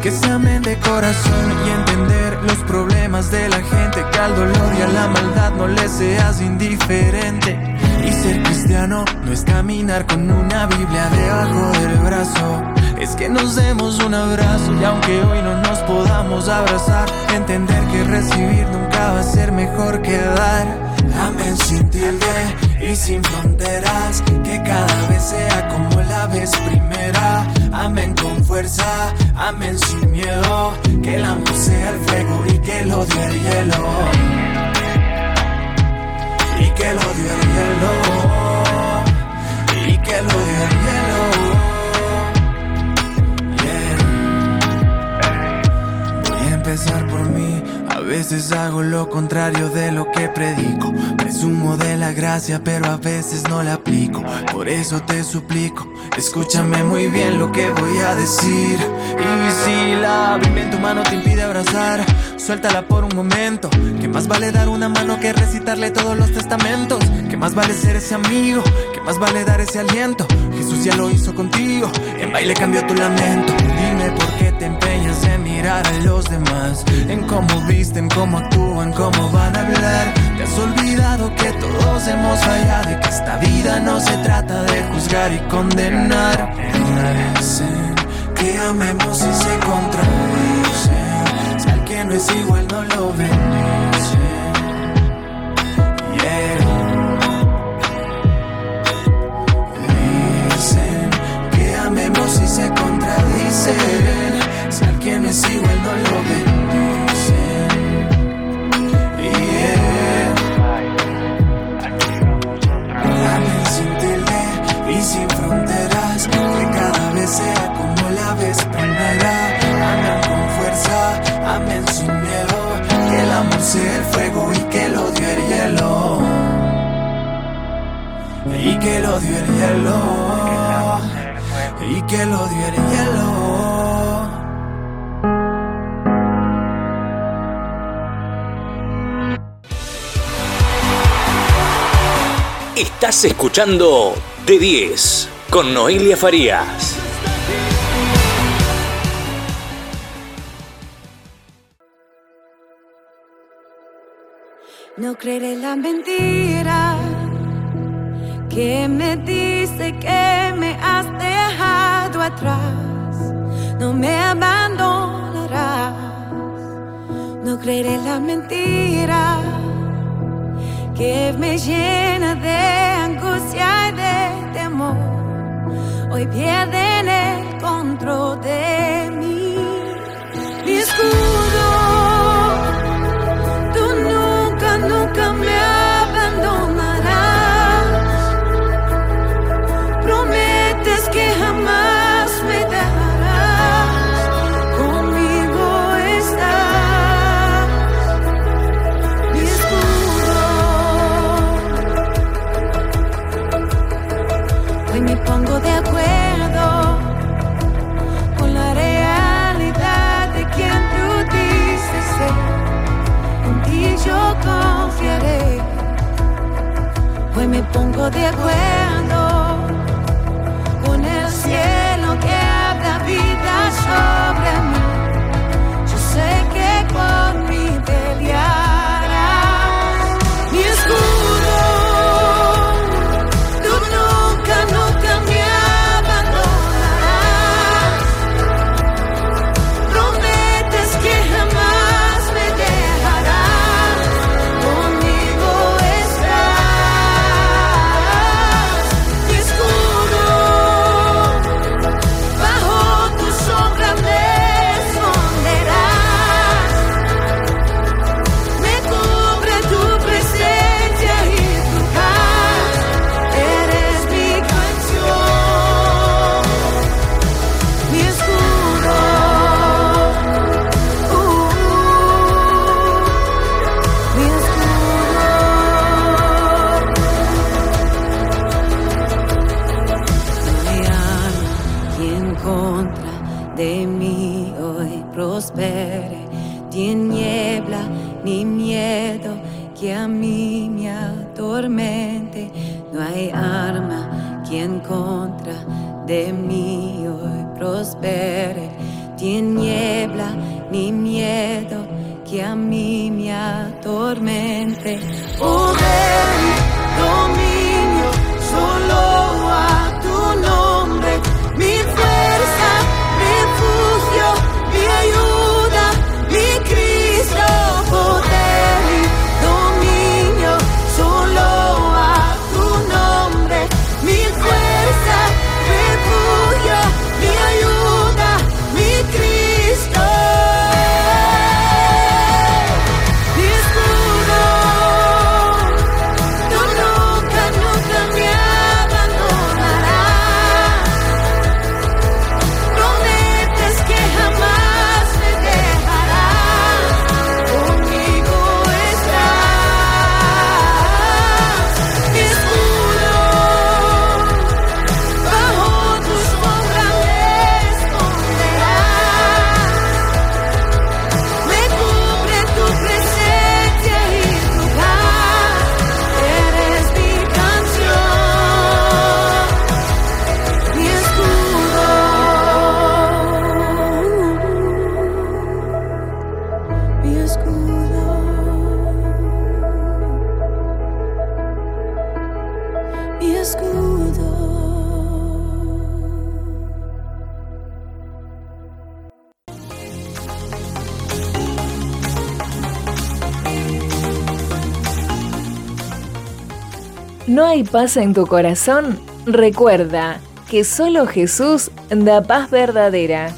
que se amen de corazón y entender los problemas de la gente, que al dolor y a la maldad no le seas indiferente. Y ser cristiano no es caminar con una Biblia debajo del brazo. Es que nos demos un abrazo y aunque hoy no nos podamos abrazar, entender que recibir nunca va a ser mejor que dar. Amén sin tilde y sin fronteras, que cada vez sea como la vez primera. Amén con fuerza, amén sin miedo, que el amor sea el fuego y que el odio el hielo. Y que el odio el hielo. Y que el odio el hielo. Voy a empezar por mí veces hago lo contrario de lo que predico. Presumo de la gracia, pero a veces no la aplico. Por eso te suplico, escúchame muy bien lo que voy a decir. Y si la Biblia en tu mano te impide abrazar, suéltala por un momento. Que más vale dar una mano que recitarle todos los testamentos. Que más vale ser ese amigo más vale dar ese aliento. Jesús ya lo hizo contigo, en baile cambió tu lamento. Dime por qué te empeñas en mirar a los demás, en cómo visten, cómo actúan, cómo van a hablar. Te has olvidado que todos hemos fallado y que esta vida no se trata de juzgar y condenar. Parecen que amemos y se contradicen. Si alguien no es igual, no lo bendice. Alguien no es igual, no lo bendicen. Yeah. Amén sin tilde y sin fronteras. Que cada vez sea como la vez primera. Amén con fuerza, amén sin miedo. Que el amor sea el fuego y que el odio el hielo. Y que el odio el hielo. Y que el odio el hielo. Estás escuchando De 10 con Noelia Farías. No creeré la mentira que me dice que me has dejado atrás. No me abandonarás. No creeré la mentira que me llena de angustia y de temor. Hoy pierden el control de mí. Mi pongo de acuerdo hay paz en tu corazón? Recuerda que solo Jesús da paz verdadera.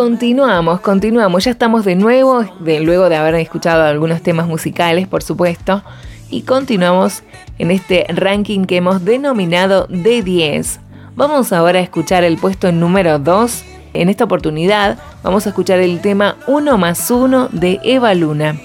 Continuamos, continuamos, ya estamos de nuevo, luego de haber escuchado algunos temas musicales, por supuesto, y continuamos en este ranking que hemos denominado de 10. Vamos ahora a escuchar el puesto número 2. En esta oportunidad vamos a escuchar el tema 1 más 1 de Eva Luna.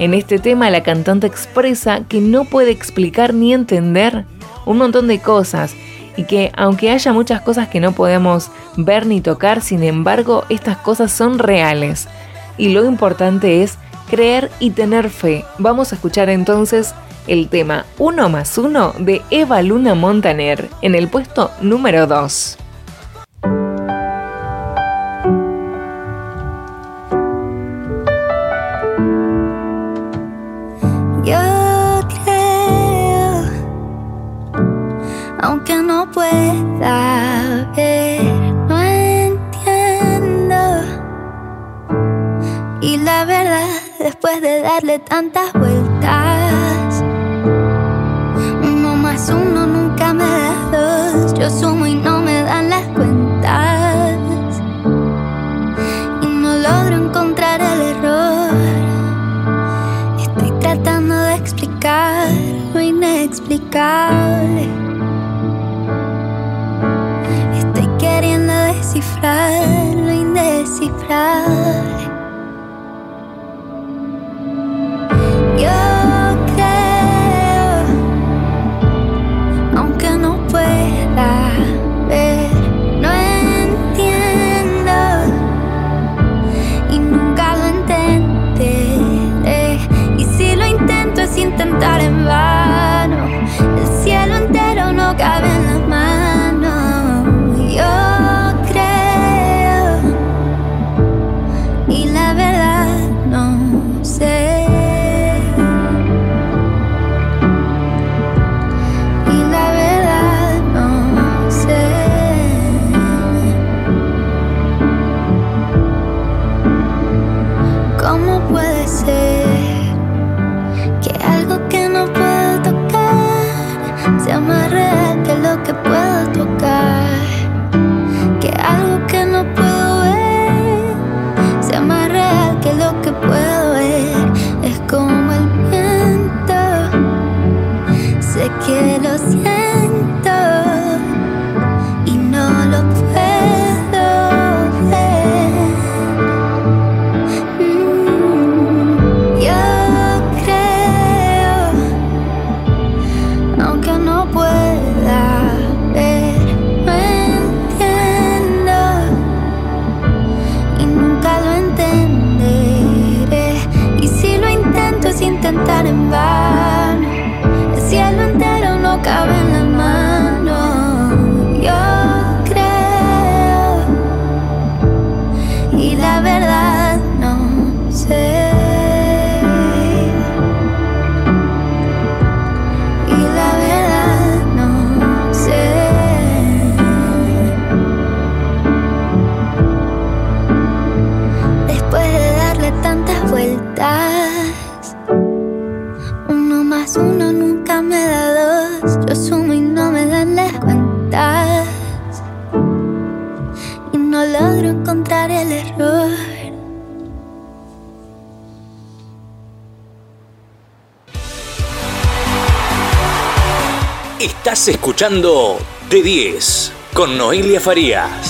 En este tema la cantante expresa que no puede explicar ni entender un montón de cosas y que aunque haya muchas cosas que no podemos ver ni tocar, sin embargo estas cosas son reales. Y lo importante es creer y tener fe. Vamos a escuchar entonces el tema 1 más 1 de Eva Luna Montaner en el puesto número 2. Aunque no pueda ver, no entiendo. Y la verdad, después de darle tantas vueltas, uno más uno nunca me da dos. Yo sumo y no me dan las cuentas. Y no logro encontrar el error. Estoy tratando de explicar lo inexplicable. Queriendo descifrar lo indescifrable. Yo creo, aunque no pueda ver, no entiendo y nunca lo entenderé. Y si lo intento es intentar en vano. Estás escuchando De 10 con Noelia Farías.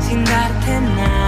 생각했나?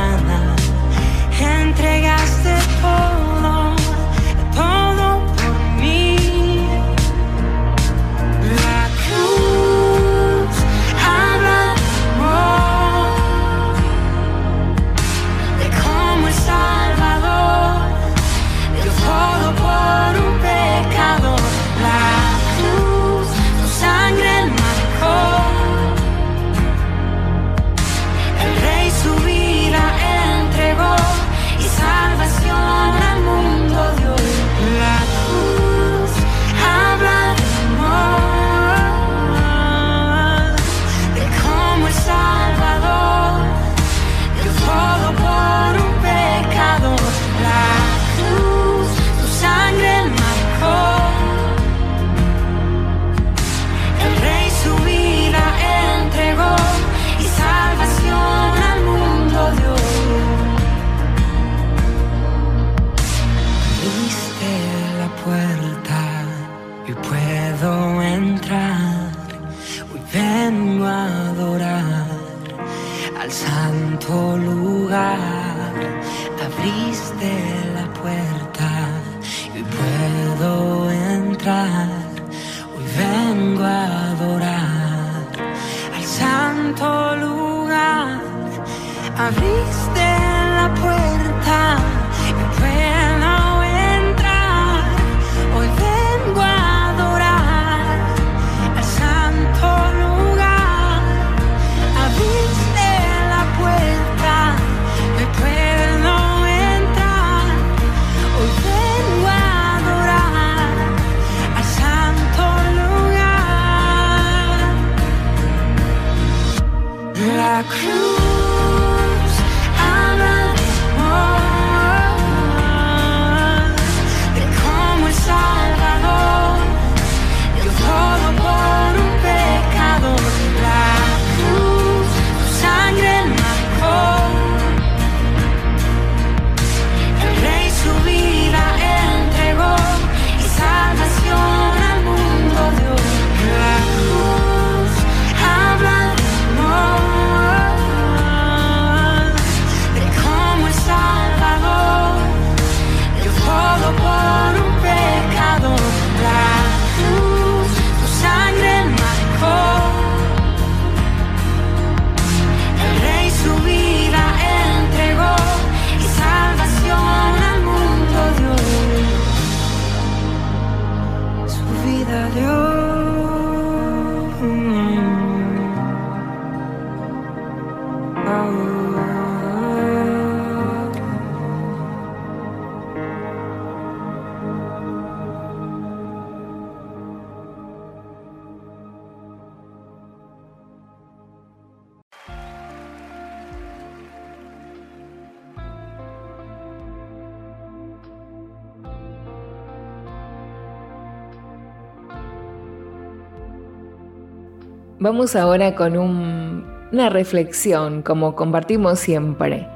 Vamos ahora con una reflexión, como compartimos siempre.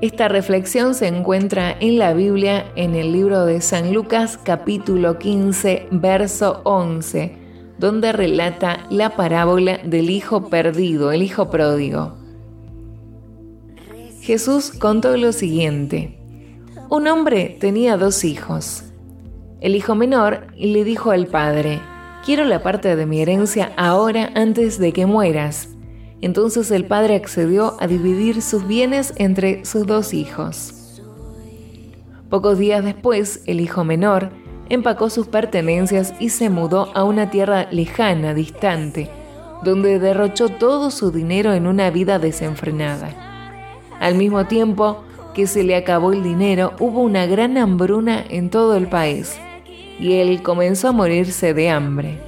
Esta reflexión se encuentra en la Biblia en el libro de San Lucas capítulo 15, verso 11, donde relata la parábola del hijo perdido, el hijo pródigo. Jesús contó lo siguiente. Un hombre tenía dos hijos. El hijo menor le dijo al padre, quiero la parte de mi herencia ahora antes de que mueras. Entonces el padre accedió a dividir sus bienes entre sus dos hijos. Pocos días después, el hijo menor empacó sus pertenencias y se mudó a una tierra lejana, distante, donde derrochó todo su dinero en una vida desenfrenada. Al mismo tiempo que se le acabó el dinero, hubo una gran hambruna en todo el país y él comenzó a morirse de hambre.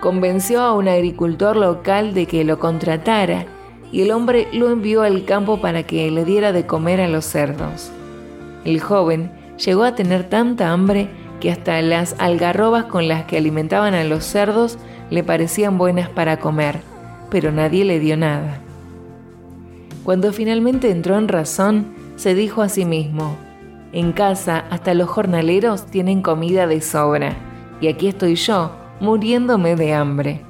Convenció a un agricultor local de que lo contratara y el hombre lo envió al campo para que le diera de comer a los cerdos. El joven llegó a tener tanta hambre que hasta las algarrobas con las que alimentaban a los cerdos le parecían buenas para comer, pero nadie le dio nada. Cuando finalmente entró en razón, se dijo a sí mismo, en casa hasta los jornaleros tienen comida de sobra, y aquí estoy yo, muriéndome de hambre.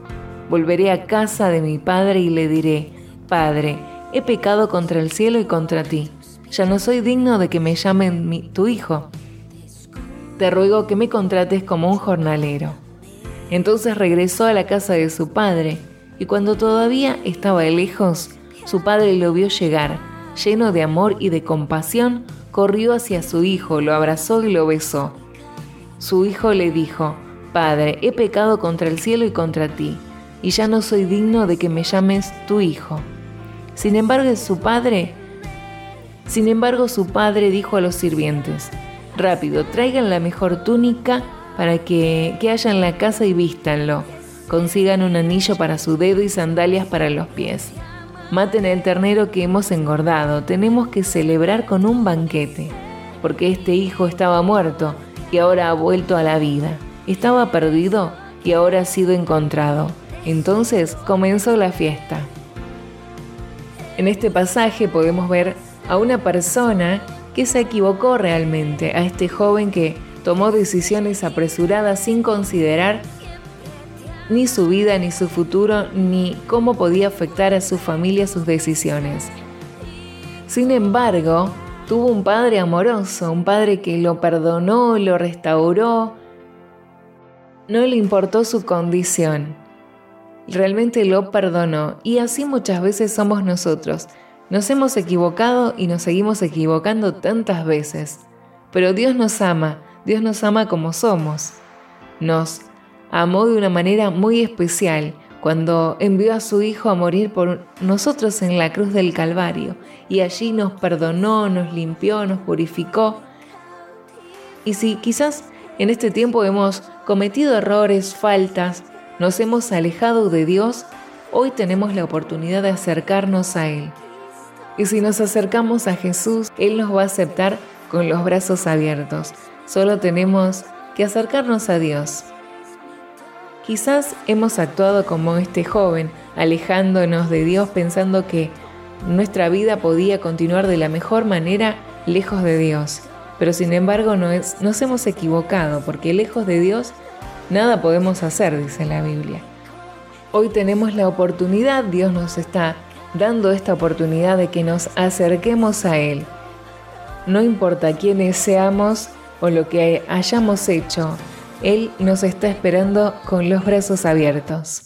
Volveré a casa de mi padre y le diré, Padre, he pecado contra el cielo y contra ti. Ya no soy digno de que me llamen tu hijo. Te ruego que me contrates como un jornalero. Entonces regresó a la casa de su padre, y cuando todavía estaba lejos, su padre lo vio llegar, lleno de amor y de compasión, corrió hacia su hijo, lo abrazó y lo besó. Su hijo le dijo, Padre, he pecado contra el cielo y contra ti, y ya no soy digno de que me llames tu hijo. Sin embargo, su padre, sin embargo, su padre dijo a los sirvientes, Rápido, traigan la mejor túnica para que, que haya en la casa y vístanlo. Consigan un anillo para su dedo y sandalias para los pies Maten el ternero que hemos engordado, tenemos que celebrar con un banquete, porque este hijo estaba muerto y ahora ha vuelto a la vida. Estaba perdido y ahora ha sido encontrado. Entonces comenzó la fiesta. En este pasaje podemos ver a una persona que se equivocó realmente, a este joven que tomó decisiones apresuradas sin considerar ni su vida, ni su futuro, ni cómo podía afectar a su familia sus decisiones. Sin embargo, tuvo un padre amoroso, un padre que lo perdonó, lo restauró, no le importó su condición, realmente lo perdonó y así muchas veces somos nosotros. Nos hemos equivocado y nos seguimos equivocando tantas veces, pero Dios nos ama, Dios nos ama como somos. Nos amó de una manera muy especial cuando envió a su Hijo a morir por nosotros en la cruz del Calvario y allí nos perdonó, nos limpió, nos purificó. Y si quizás en este tiempo hemos cometido errores, faltas, nos hemos alejado de Dios, hoy tenemos la oportunidad de acercarnos a Él. Y si nos acercamos a Jesús, Él nos va a aceptar con los brazos abiertos. Solo tenemos que acercarnos a Dios. Quizás hemos actuado como este joven, alejándonos de Dios pensando que nuestra vida podía continuar de la mejor manera lejos de Dios. Pero sin embargo nos hemos equivocado porque lejos de Dios nada podemos hacer, dice la Biblia. Hoy tenemos la oportunidad, Dios nos está dando esta oportunidad de que nos acerquemos a Él. No importa quiénes seamos o lo que hayamos hecho, él nos está esperando con los brazos abiertos.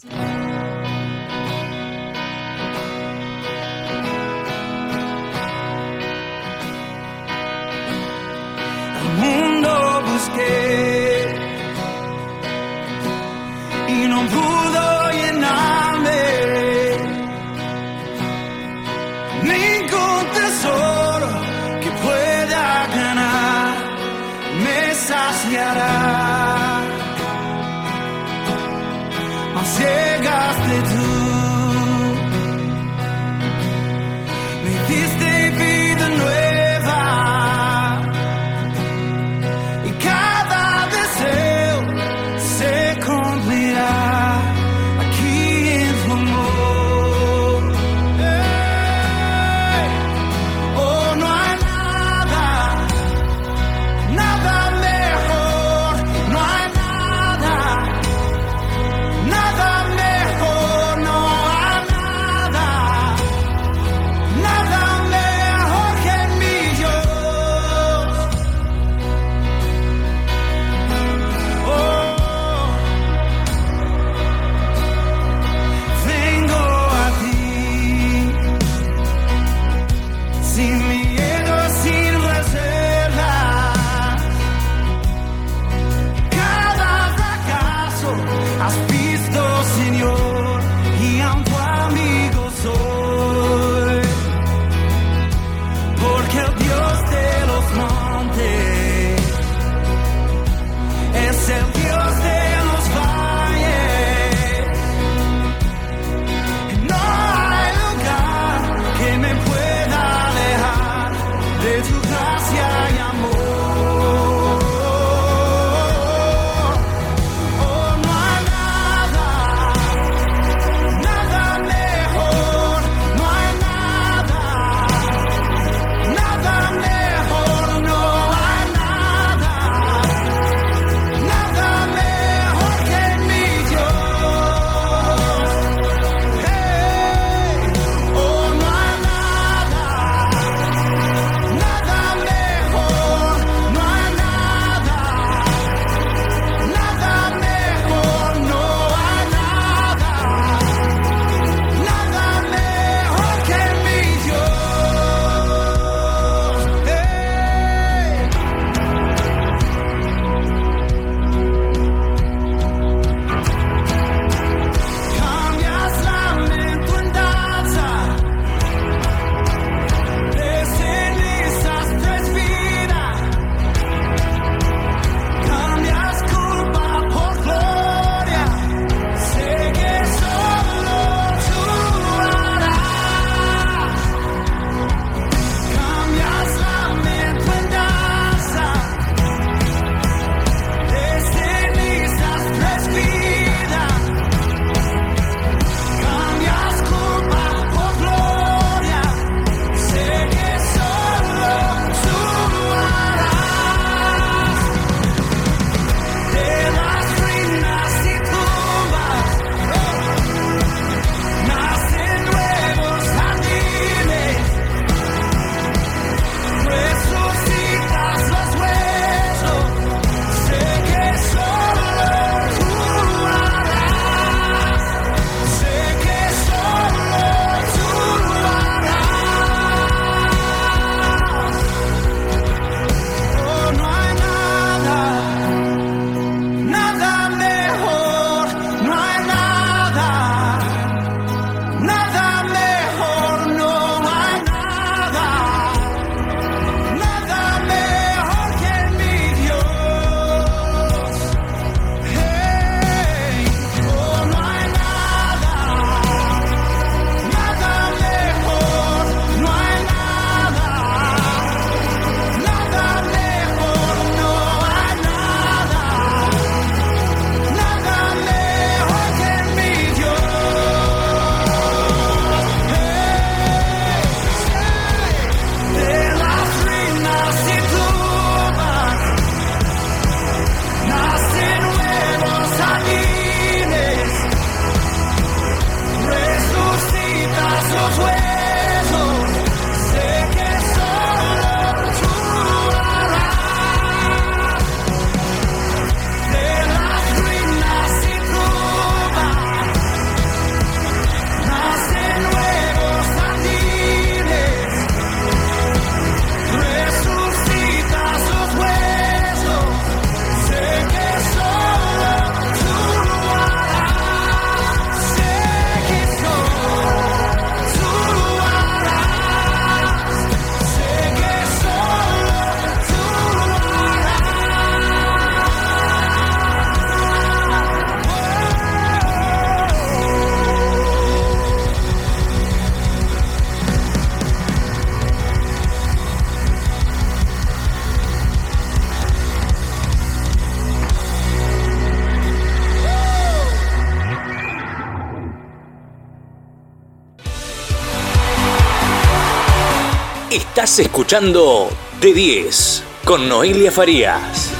Estás escuchando De 10 con Noelia Farías.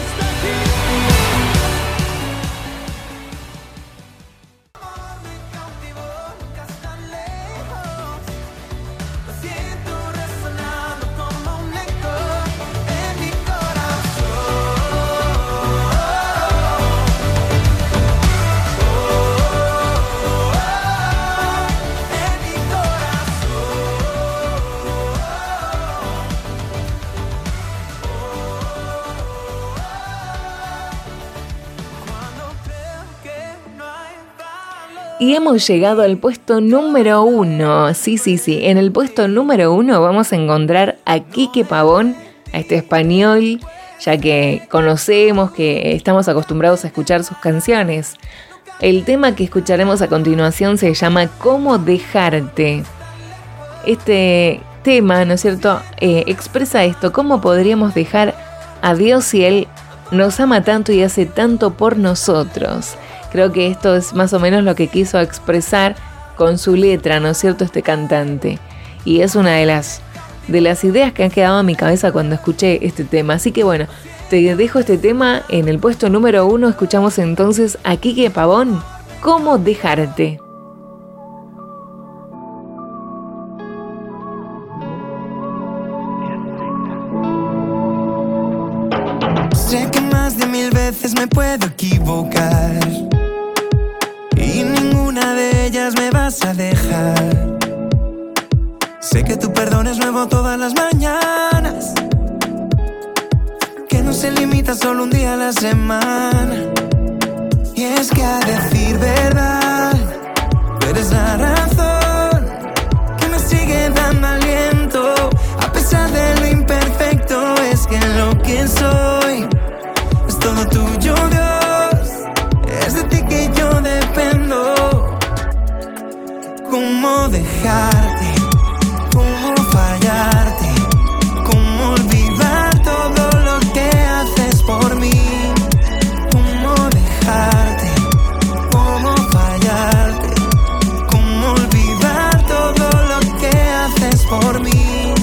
Llegado al puesto número uno. Sí, sí, sí. En el puesto número uno vamos a encontrar a Quique Pavón, a este español, ya que conocemos que estamos acostumbrados a escuchar sus canciones. El tema que escucharemos a continuación se llama Cómo dejarte. Este tema, ¿no es cierto?, eh, expresa esto, cómo podríamos dejar a Dios si Él nos ama tanto y hace tanto por nosotros. Creo que esto es más o menos lo que quiso expresar con su letra, ¿no es cierto?, este cantante. Y es una de las, de las ideas que han quedado en mi cabeza cuando escuché este tema. Así que bueno, te dejo este tema en el puesto número uno. Escuchamos entonces a Kike Pavón, ¿Cómo dejarte? Me vas a dejar. Sé que tu perdón es nuevo todas las mañanas, que no se limita solo un día a la semana. Y es que a decir verdad, eres la razón que me sigue dando aliento, a pesar de lo imperfecto, es que lo que soy ¿Cómo dejarte? ¿Cómo fallarte? ¿Cómo olvidar todo lo que haces por mí? ¿Cómo dejarte? ¿Cómo fallarte? ¿Cómo olvidar todo lo que haces por mí?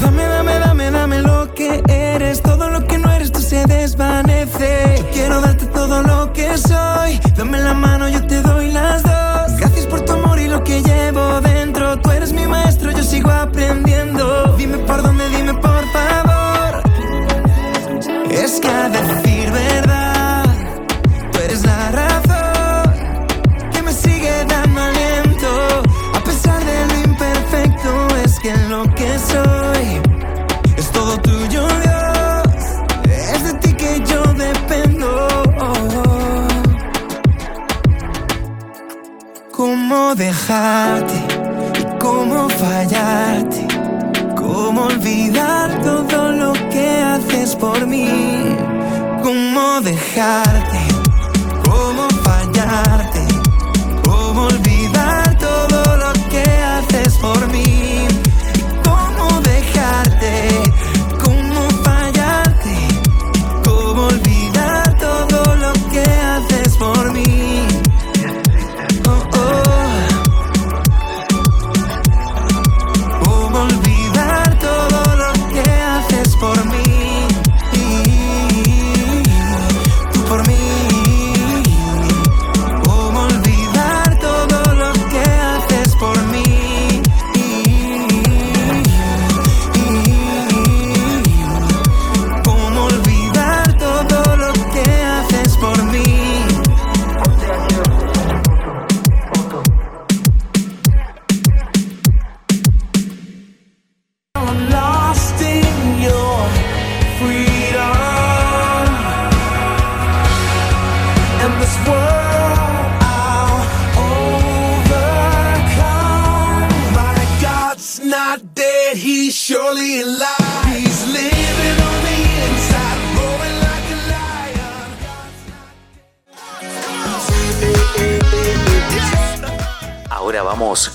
Dame, dame, dame, dame lo que eres. Todo lo que no eres tú se desvanece. Quiero darte todo lo que soy. Dame la mano, yo te doy dejarte y cómo fallarte? ¿Cómo olvidar todo lo que por mí? ¿Cómo dejarte?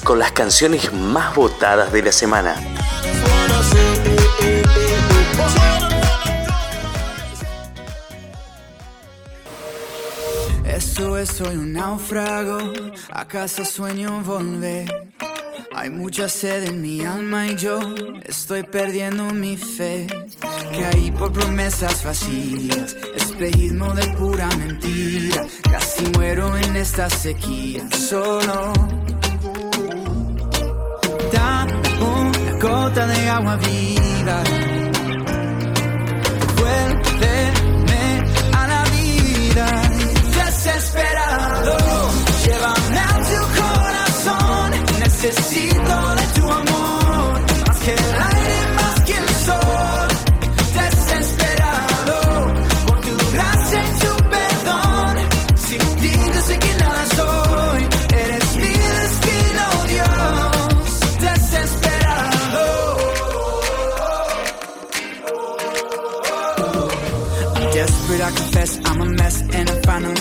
Con las canciones más votadas de la semana. Eso es, soy un náufrago. ¿Acaso sueño volver Hay mucha sed en mi alma y yo estoy perdiendo mi fe. Caí por promesas vacías, espejismo de pura mentira. Casi muero en esta sequía, solo. Gota de agua viva. Vuélveme a la vida, desesperado. Llévame a tu corazón, necesito de tu amor, más que el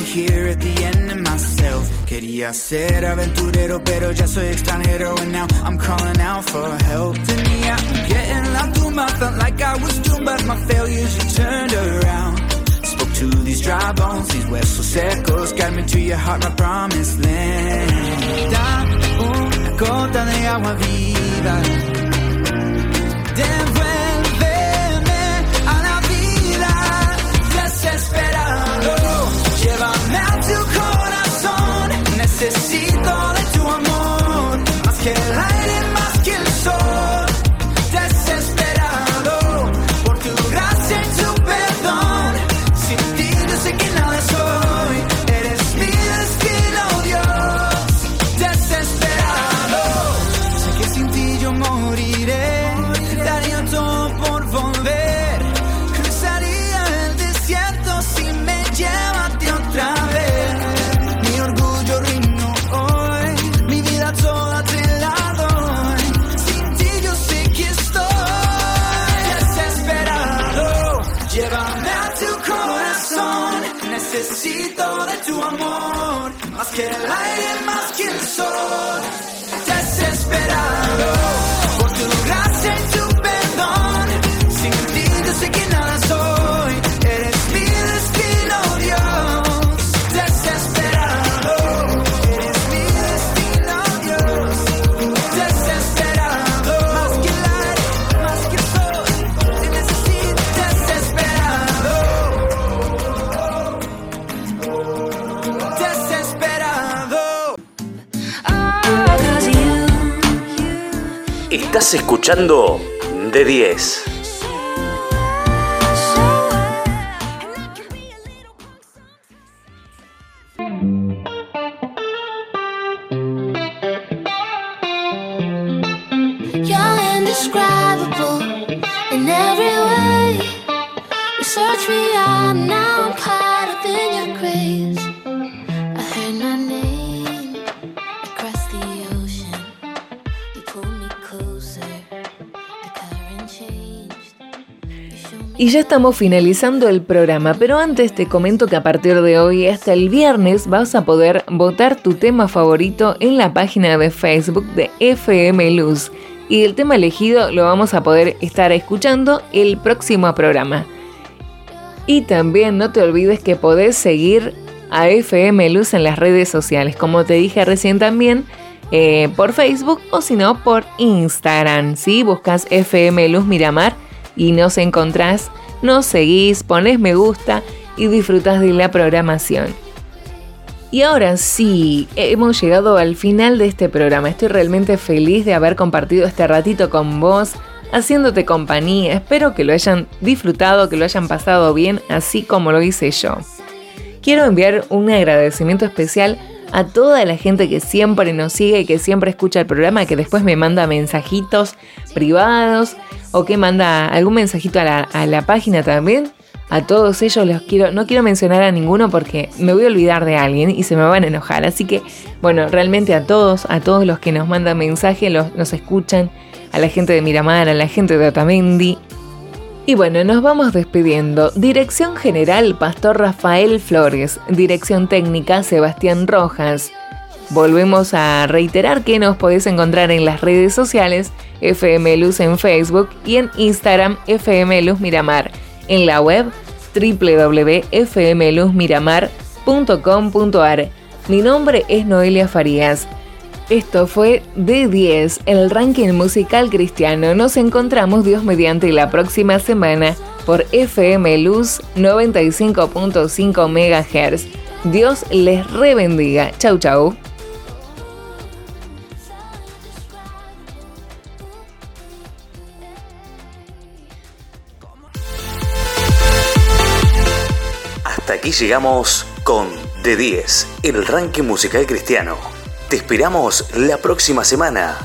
here at the end of myself. Quería ser aventurero pero ya soy extranjero. And now I'm calling out for help. Tenía un pie en la tumba Felt like I was doomed But my failures you turned around. Spoke to these dry bones These huesos secos. Guide me to your heart, my promised land. Dame una gota de agua viva. Devuélveme Necesito de tu amor. Más que el Escuchando de 10. Estamos finalizando el programa, pero antes te comento que a partir de hoy hasta el viernes vas a poder votar tu tema favorito en la página de Facebook de FM Luz. Y el tema elegido lo vamos a poder estar escuchando el próximo programa. Y también no te olvides que podés seguir a FM Luz en las redes sociales, como te dije recién también, eh, por Facebook o si no por Instagram. Si buscas FM Luz Miramar y nos encontrás, nos seguís, pones me gusta y disfrutas de la programación. Y ahora sí, hemos llegado al final de este programa. Estoy realmente feliz de haber compartido este ratito con vos, haciéndote compañía. Espero que lo hayan disfrutado, que lo hayan pasado bien, así como lo hice yo. Quiero enviar un agradecimiento especial a toda la gente que siempre nos sigue que siempre escucha el programa, que después me manda mensajitos privados o que manda algún mensajito a la, a la página también. A todos ellos los quiero, no quiero mencionar a ninguno porque me voy a olvidar de alguien y se me van a enojar. Así que, bueno, realmente a todos, a todos los que nos mandan mensajes, los, nos escuchan, a la gente de Miramar, a la gente de Otamendi. Y bueno, nos vamos despidiendo. Dirección General, Pastor Rafael Flores. Dirección Técnica, Sebastián Rojas. Volvemos a reiterar que nos podés encontrar en las redes sociales, FM Luz en Facebook y en Instagram, FM Luz Miramar. En la web, www.fmluzmiramar.com.ar. Mi nombre es Noelia Farías. Esto fue D10, el ranking musical cristiano. Nos encontramos Dios mediante la próxima semana por FM Luz 95.5 MHz. Dios les rebendiga. Chau, chau. Hasta aquí llegamos con D10, el ranking musical cristiano. Te esperamos la próxima semana.